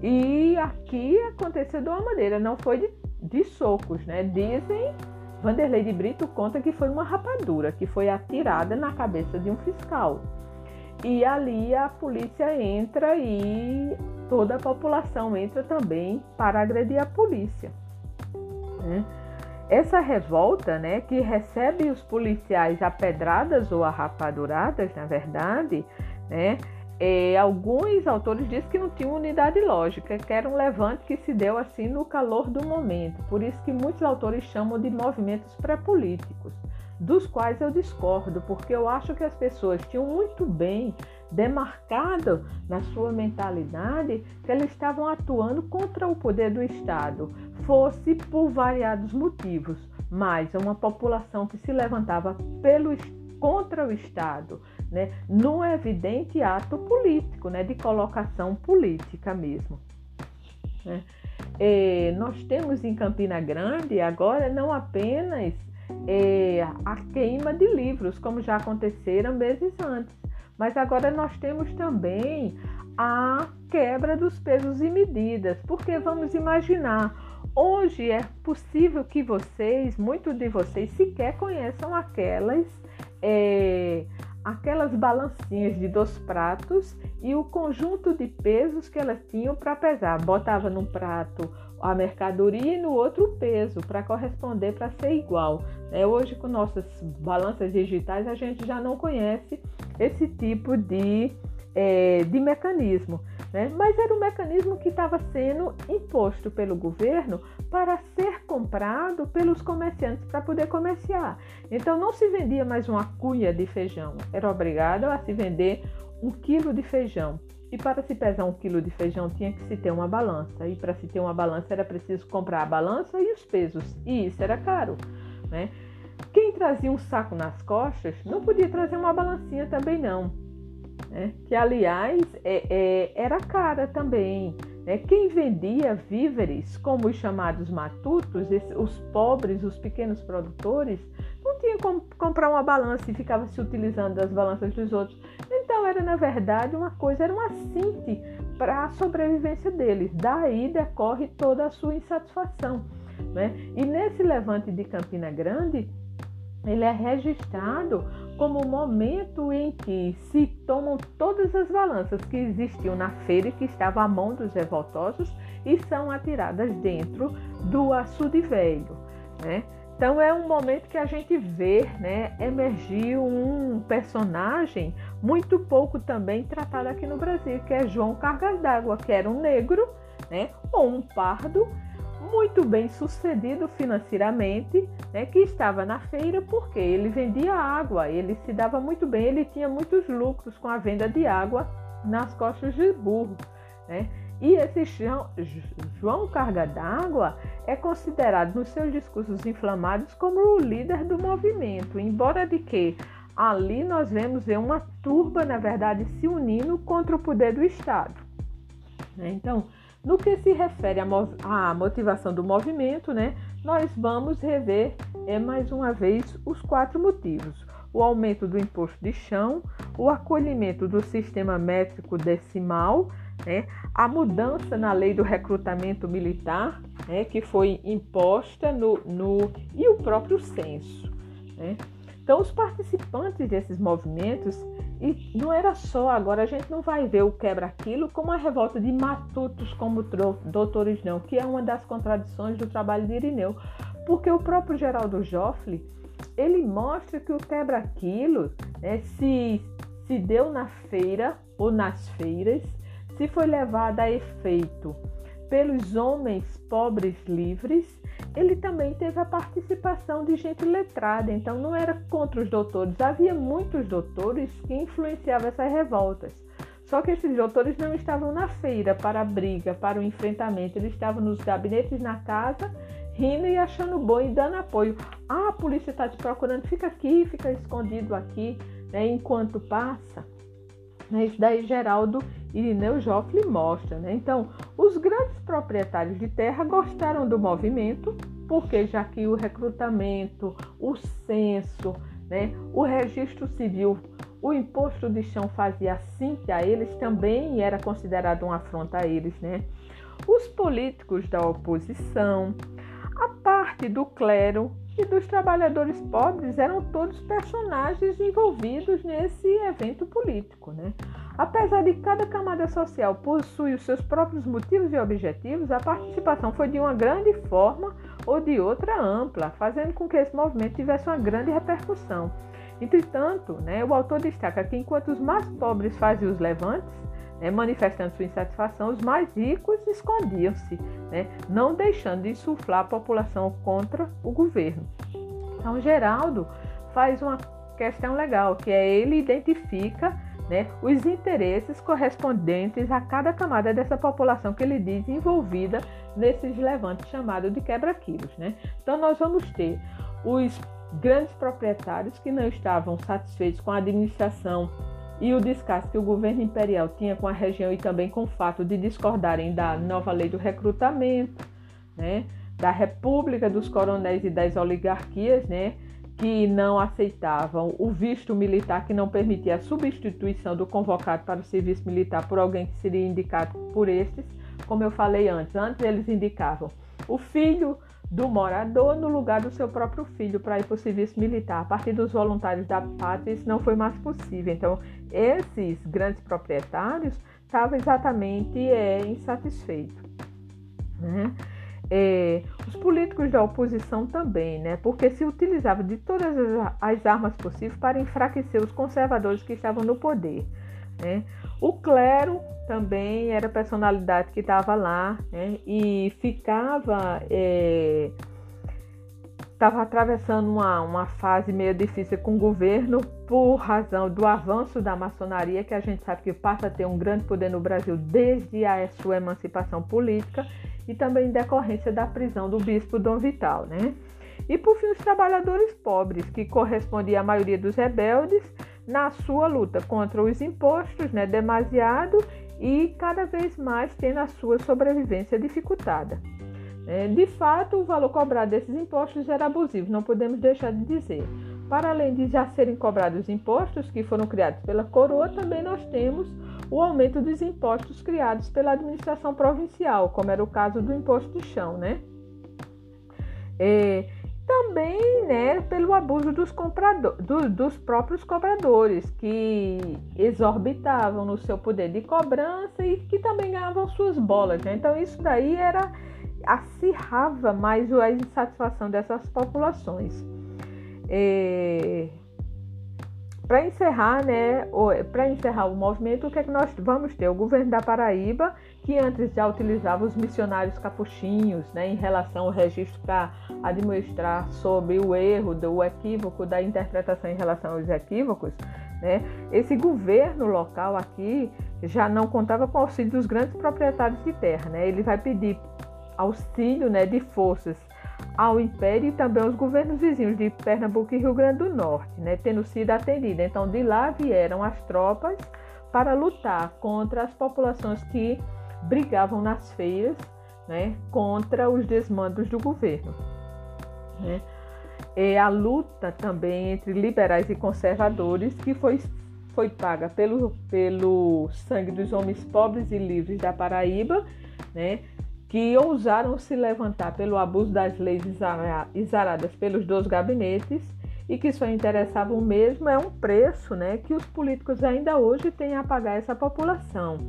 E aqui aconteceu de uma maneira, não foi de, de socos, né? Dizem, Vanderlei de Brito conta que foi uma rapadura que foi atirada na cabeça de um fiscal. E ali a polícia entra e toda a população entra também para agredir a polícia. Né? Essa revolta, né, que recebe os policiais a pedradas ou a rapaduradas, na verdade, né, é, alguns autores dizem que não tinha unidade lógica, que era um levante que se deu assim no calor do momento. Por isso que muitos autores chamam de movimentos pré-políticos, dos quais eu discordo, porque eu acho que as pessoas tinham muito bem demarcado na sua mentalidade que elas estavam atuando contra o poder do Estado, fosse por variados motivos, mas uma população que se levantava pelo, contra o Estado, né, num evidente ato político, né, de colocação política mesmo. Né? É, nós temos em Campina Grande agora não apenas é, a queima de livros, como já aconteceram meses antes, mas agora nós temos também a quebra dos pesos e medidas, porque vamos imaginar, hoje é possível que vocês, muitos de vocês, sequer conheçam aquelas é, aquelas balancinhas de dois pratos e o conjunto de pesos que elas tinham para pesar. Botava num prato a mercadoria e no outro o peso para corresponder, para ser igual. É, hoje, com nossas balanças digitais, a gente já não conhece esse tipo de, é, de mecanismo. Né? Mas era um mecanismo que estava sendo imposto pelo governo para ser comprado pelos comerciantes para poder comerciar. Então não se vendia mais uma cuia de feijão, era obrigado a se vender um quilo de feijão. E para se pesar um quilo de feijão tinha que se ter uma balança. E para se ter uma balança era preciso comprar a balança e os pesos. E isso era caro. Né? Quem trazia um saco nas costas não podia trazer uma balancinha também não né? que aliás é, é, era cara também. Né? Quem vendia víveres, como os chamados matutos, os pobres, os pequenos produtores, não tinha como comprar uma balança e ficava se utilizando das balanças dos outros. Então era na verdade uma coisa, era um assinte para a sobrevivência deles. Daí decorre toda a sua insatisfação. Né? E nesse levante de Campina Grande, ele é registrado como o momento em que se tomam todas as balanças que existiam na feira e que estavam à mão dos revoltosos e são atiradas dentro do açude velho. Né? Então é um momento que a gente vê né, emergir um personagem muito pouco também tratado aqui no Brasil, que é João Cargas d'Água, que era um negro né, ou um pardo muito bem sucedido financeiramente, né, que estava na feira porque ele vendia água, ele se dava muito bem, ele tinha muitos lucros com a venda de água nas costas de burro. Né? E esse João, João Carga d'Água é considerado nos seus discursos inflamados como o líder do movimento, embora de que ali nós vemos uma turba, na verdade, se unindo contra o poder do Estado. Né? Então, no que se refere à motivação do movimento, né, nós vamos rever é, mais uma vez os quatro motivos: o aumento do imposto de chão, o acolhimento do sistema métrico decimal, né, a mudança na lei do recrutamento militar, né, que foi imposta no, no, e o próprio censo. Né. Então, os participantes desses movimentos, e não era só, agora a gente não vai ver o quebra-aquilo como a revolta de matutos como doutores não, que é uma das contradições do trabalho de Irineu, porque o próprio Geraldo Joffre, ele mostra que o quebra-aquilo né, se, se deu na feira ou nas feiras, se foi levado a efeito pelos homens pobres livres, ele também teve a participação de gente letrada, então não era contra os doutores. Havia muitos doutores que influenciavam essas revoltas. Só que esses doutores não estavam na feira para a briga, para o enfrentamento, eles estavam nos gabinetes na casa, rindo e achando bom e dando apoio. Ah, a polícia está te procurando, fica aqui, fica escondido aqui, né, enquanto passa. Isso daí Geraldo Irineu Joffre mostra. Né? Então, os grandes proprietários de terra gostaram do movimento, porque já que o recrutamento, o censo, né, o registro civil, o imposto de chão fazia assim que a eles também era considerado uma afronta a eles. Né? Os políticos da oposição, a parte do clero e dos trabalhadores pobres eram todos personagens envolvidos nesse evento político. Né? Apesar de cada camada social possuir os seus próprios motivos e objetivos, a participação foi de uma grande forma ou de outra ampla, fazendo com que esse movimento tivesse uma grande repercussão. Entretanto, né, o autor destaca que enquanto os mais pobres faziam os levantes, né, manifestando sua insatisfação, os mais ricos escondiam-se, né, não deixando de insuflar a população contra o governo. Então, Geraldo faz uma questão legal, que é ele identifica né, os interesses correspondentes a cada camada dessa população que ele diz envolvida nesses levantes chamados de quebra-quilos. Né? Então, nós vamos ter os grandes proprietários que não estavam satisfeitos com a administração e o descaso que o governo imperial tinha com a região e também com o fato de discordarem da nova lei do recrutamento, né, da República dos Coronéis e das Oligarquias, né, que não aceitavam o visto militar que não permitia a substituição do convocado para o serviço militar por alguém que seria indicado por estes, como eu falei antes. Antes eles indicavam o filho do morador no lugar do seu próprio filho para ir para o serviço militar. A partir dos voluntários da pátria, isso não foi mais possível. Então, esses grandes proprietários estavam exatamente é, insatisfeitos. Né? É, os políticos da oposição também, né? porque se utilizava de todas as armas possíveis para enfraquecer os conservadores que estavam no poder. Né? O clero também era personalidade que estava lá né? e ficava. Estava é, atravessando uma, uma fase meio difícil com o governo por razão do avanço da maçonaria, que a gente sabe que passa a ter um grande poder no Brasil desde a sua emancipação política e também em decorrência da prisão do bispo Dom Vital. Né? E por fim, os trabalhadores pobres, que correspondiam à maioria dos rebeldes, na sua luta contra os impostos, né, demasiado e cada vez mais tendo a sua sobrevivência dificultada. É, de fato, o valor cobrado desses impostos era abusivo, não podemos deixar de dizer. Para além de já serem cobrados os impostos que foram criados pela coroa, também nós temos o aumento dos impostos criados pela administração provincial, como era o caso do imposto de chão, né? É, também né, pelo abuso dos, comprador, do, dos próprios cobradores, que exorbitavam no seu poder de cobrança e que também ganhavam suas bolas. Né? Então, isso daí era acirrava mais a insatisfação dessas populações. É, para encerrar, né, para encerrar o movimento, o que é que nós vamos ter? O governo da Paraíba, que antes já utilizava os missionários capuchinhos, né, em relação ao registro para administrar sobre o erro, do equívoco da interpretação em relação aos equívocos, né? Esse governo local aqui já não contava com o auxílio dos grandes proprietários de terra, né? Ele vai pedir auxílio, né, de forças ao Império e também aos governos vizinhos de Pernambuco e Rio Grande do Norte, né, tendo sido atendida. Então, de lá vieram as tropas para lutar contra as populações que brigavam nas feiras né, contra os desmandos do governo. Né. E a luta também entre liberais e conservadores, que foi, foi paga pelo, pelo sangue dos homens pobres e livres da Paraíba, né, que ousaram se levantar pelo abuso das leis exaradas pelos dois gabinetes e que só interessavam mesmo é um preço né, que os políticos ainda hoje têm a pagar essa população.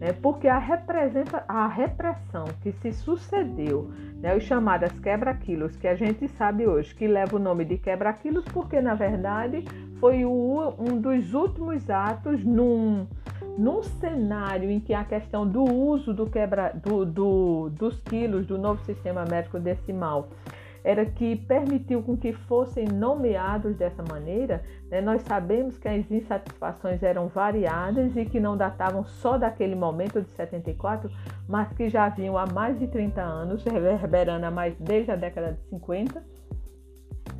Né, porque a, representa, a repressão que se sucedeu, né, os chamadas quebra-quilos, que a gente sabe hoje que leva o nome de quebra-quilos, porque na verdade foi o, um dos últimos atos num, num cenário em que a questão do uso do quebra, do, do, dos quilos do novo sistema médico decimal era que permitiu com que fossem nomeados dessa maneira. Né? Nós sabemos que as insatisfações eram variadas e que não datavam só daquele momento de 74, mas que já vinham há mais de 30 anos, <laughs> reverberando mais desde a década de 50.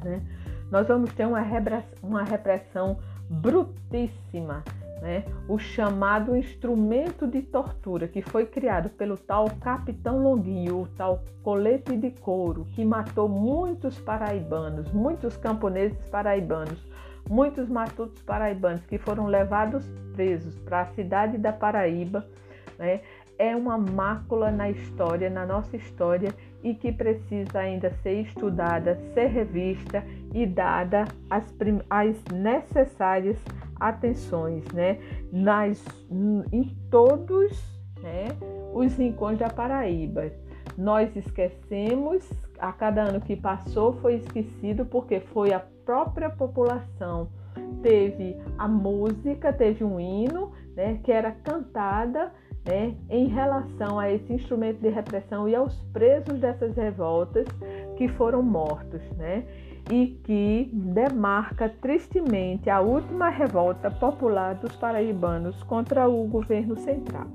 Né? Nós vamos ter uma repressão brutíssima né, o chamado instrumento de tortura que foi criado pelo tal Capitão Longuinho, o tal colete de couro, que matou muitos paraibanos, muitos camponeses paraibanos, muitos matutos paraibanos que foram levados presos para a cidade da Paraíba, né, é uma mácula na história, na nossa história, e que precisa ainda ser estudada, ser revista e dada as, as necessárias atenções, né? Nas, em todos né, os rincões da Paraíba. Nós esquecemos, a cada ano que passou foi esquecido porque foi a própria população. Teve a música, teve um hino né, que era cantada né, em relação a esse instrumento de repressão e aos presos dessas revoltas que foram mortos. Né? E que demarca tristemente a última revolta popular dos paraibanos contra o governo central.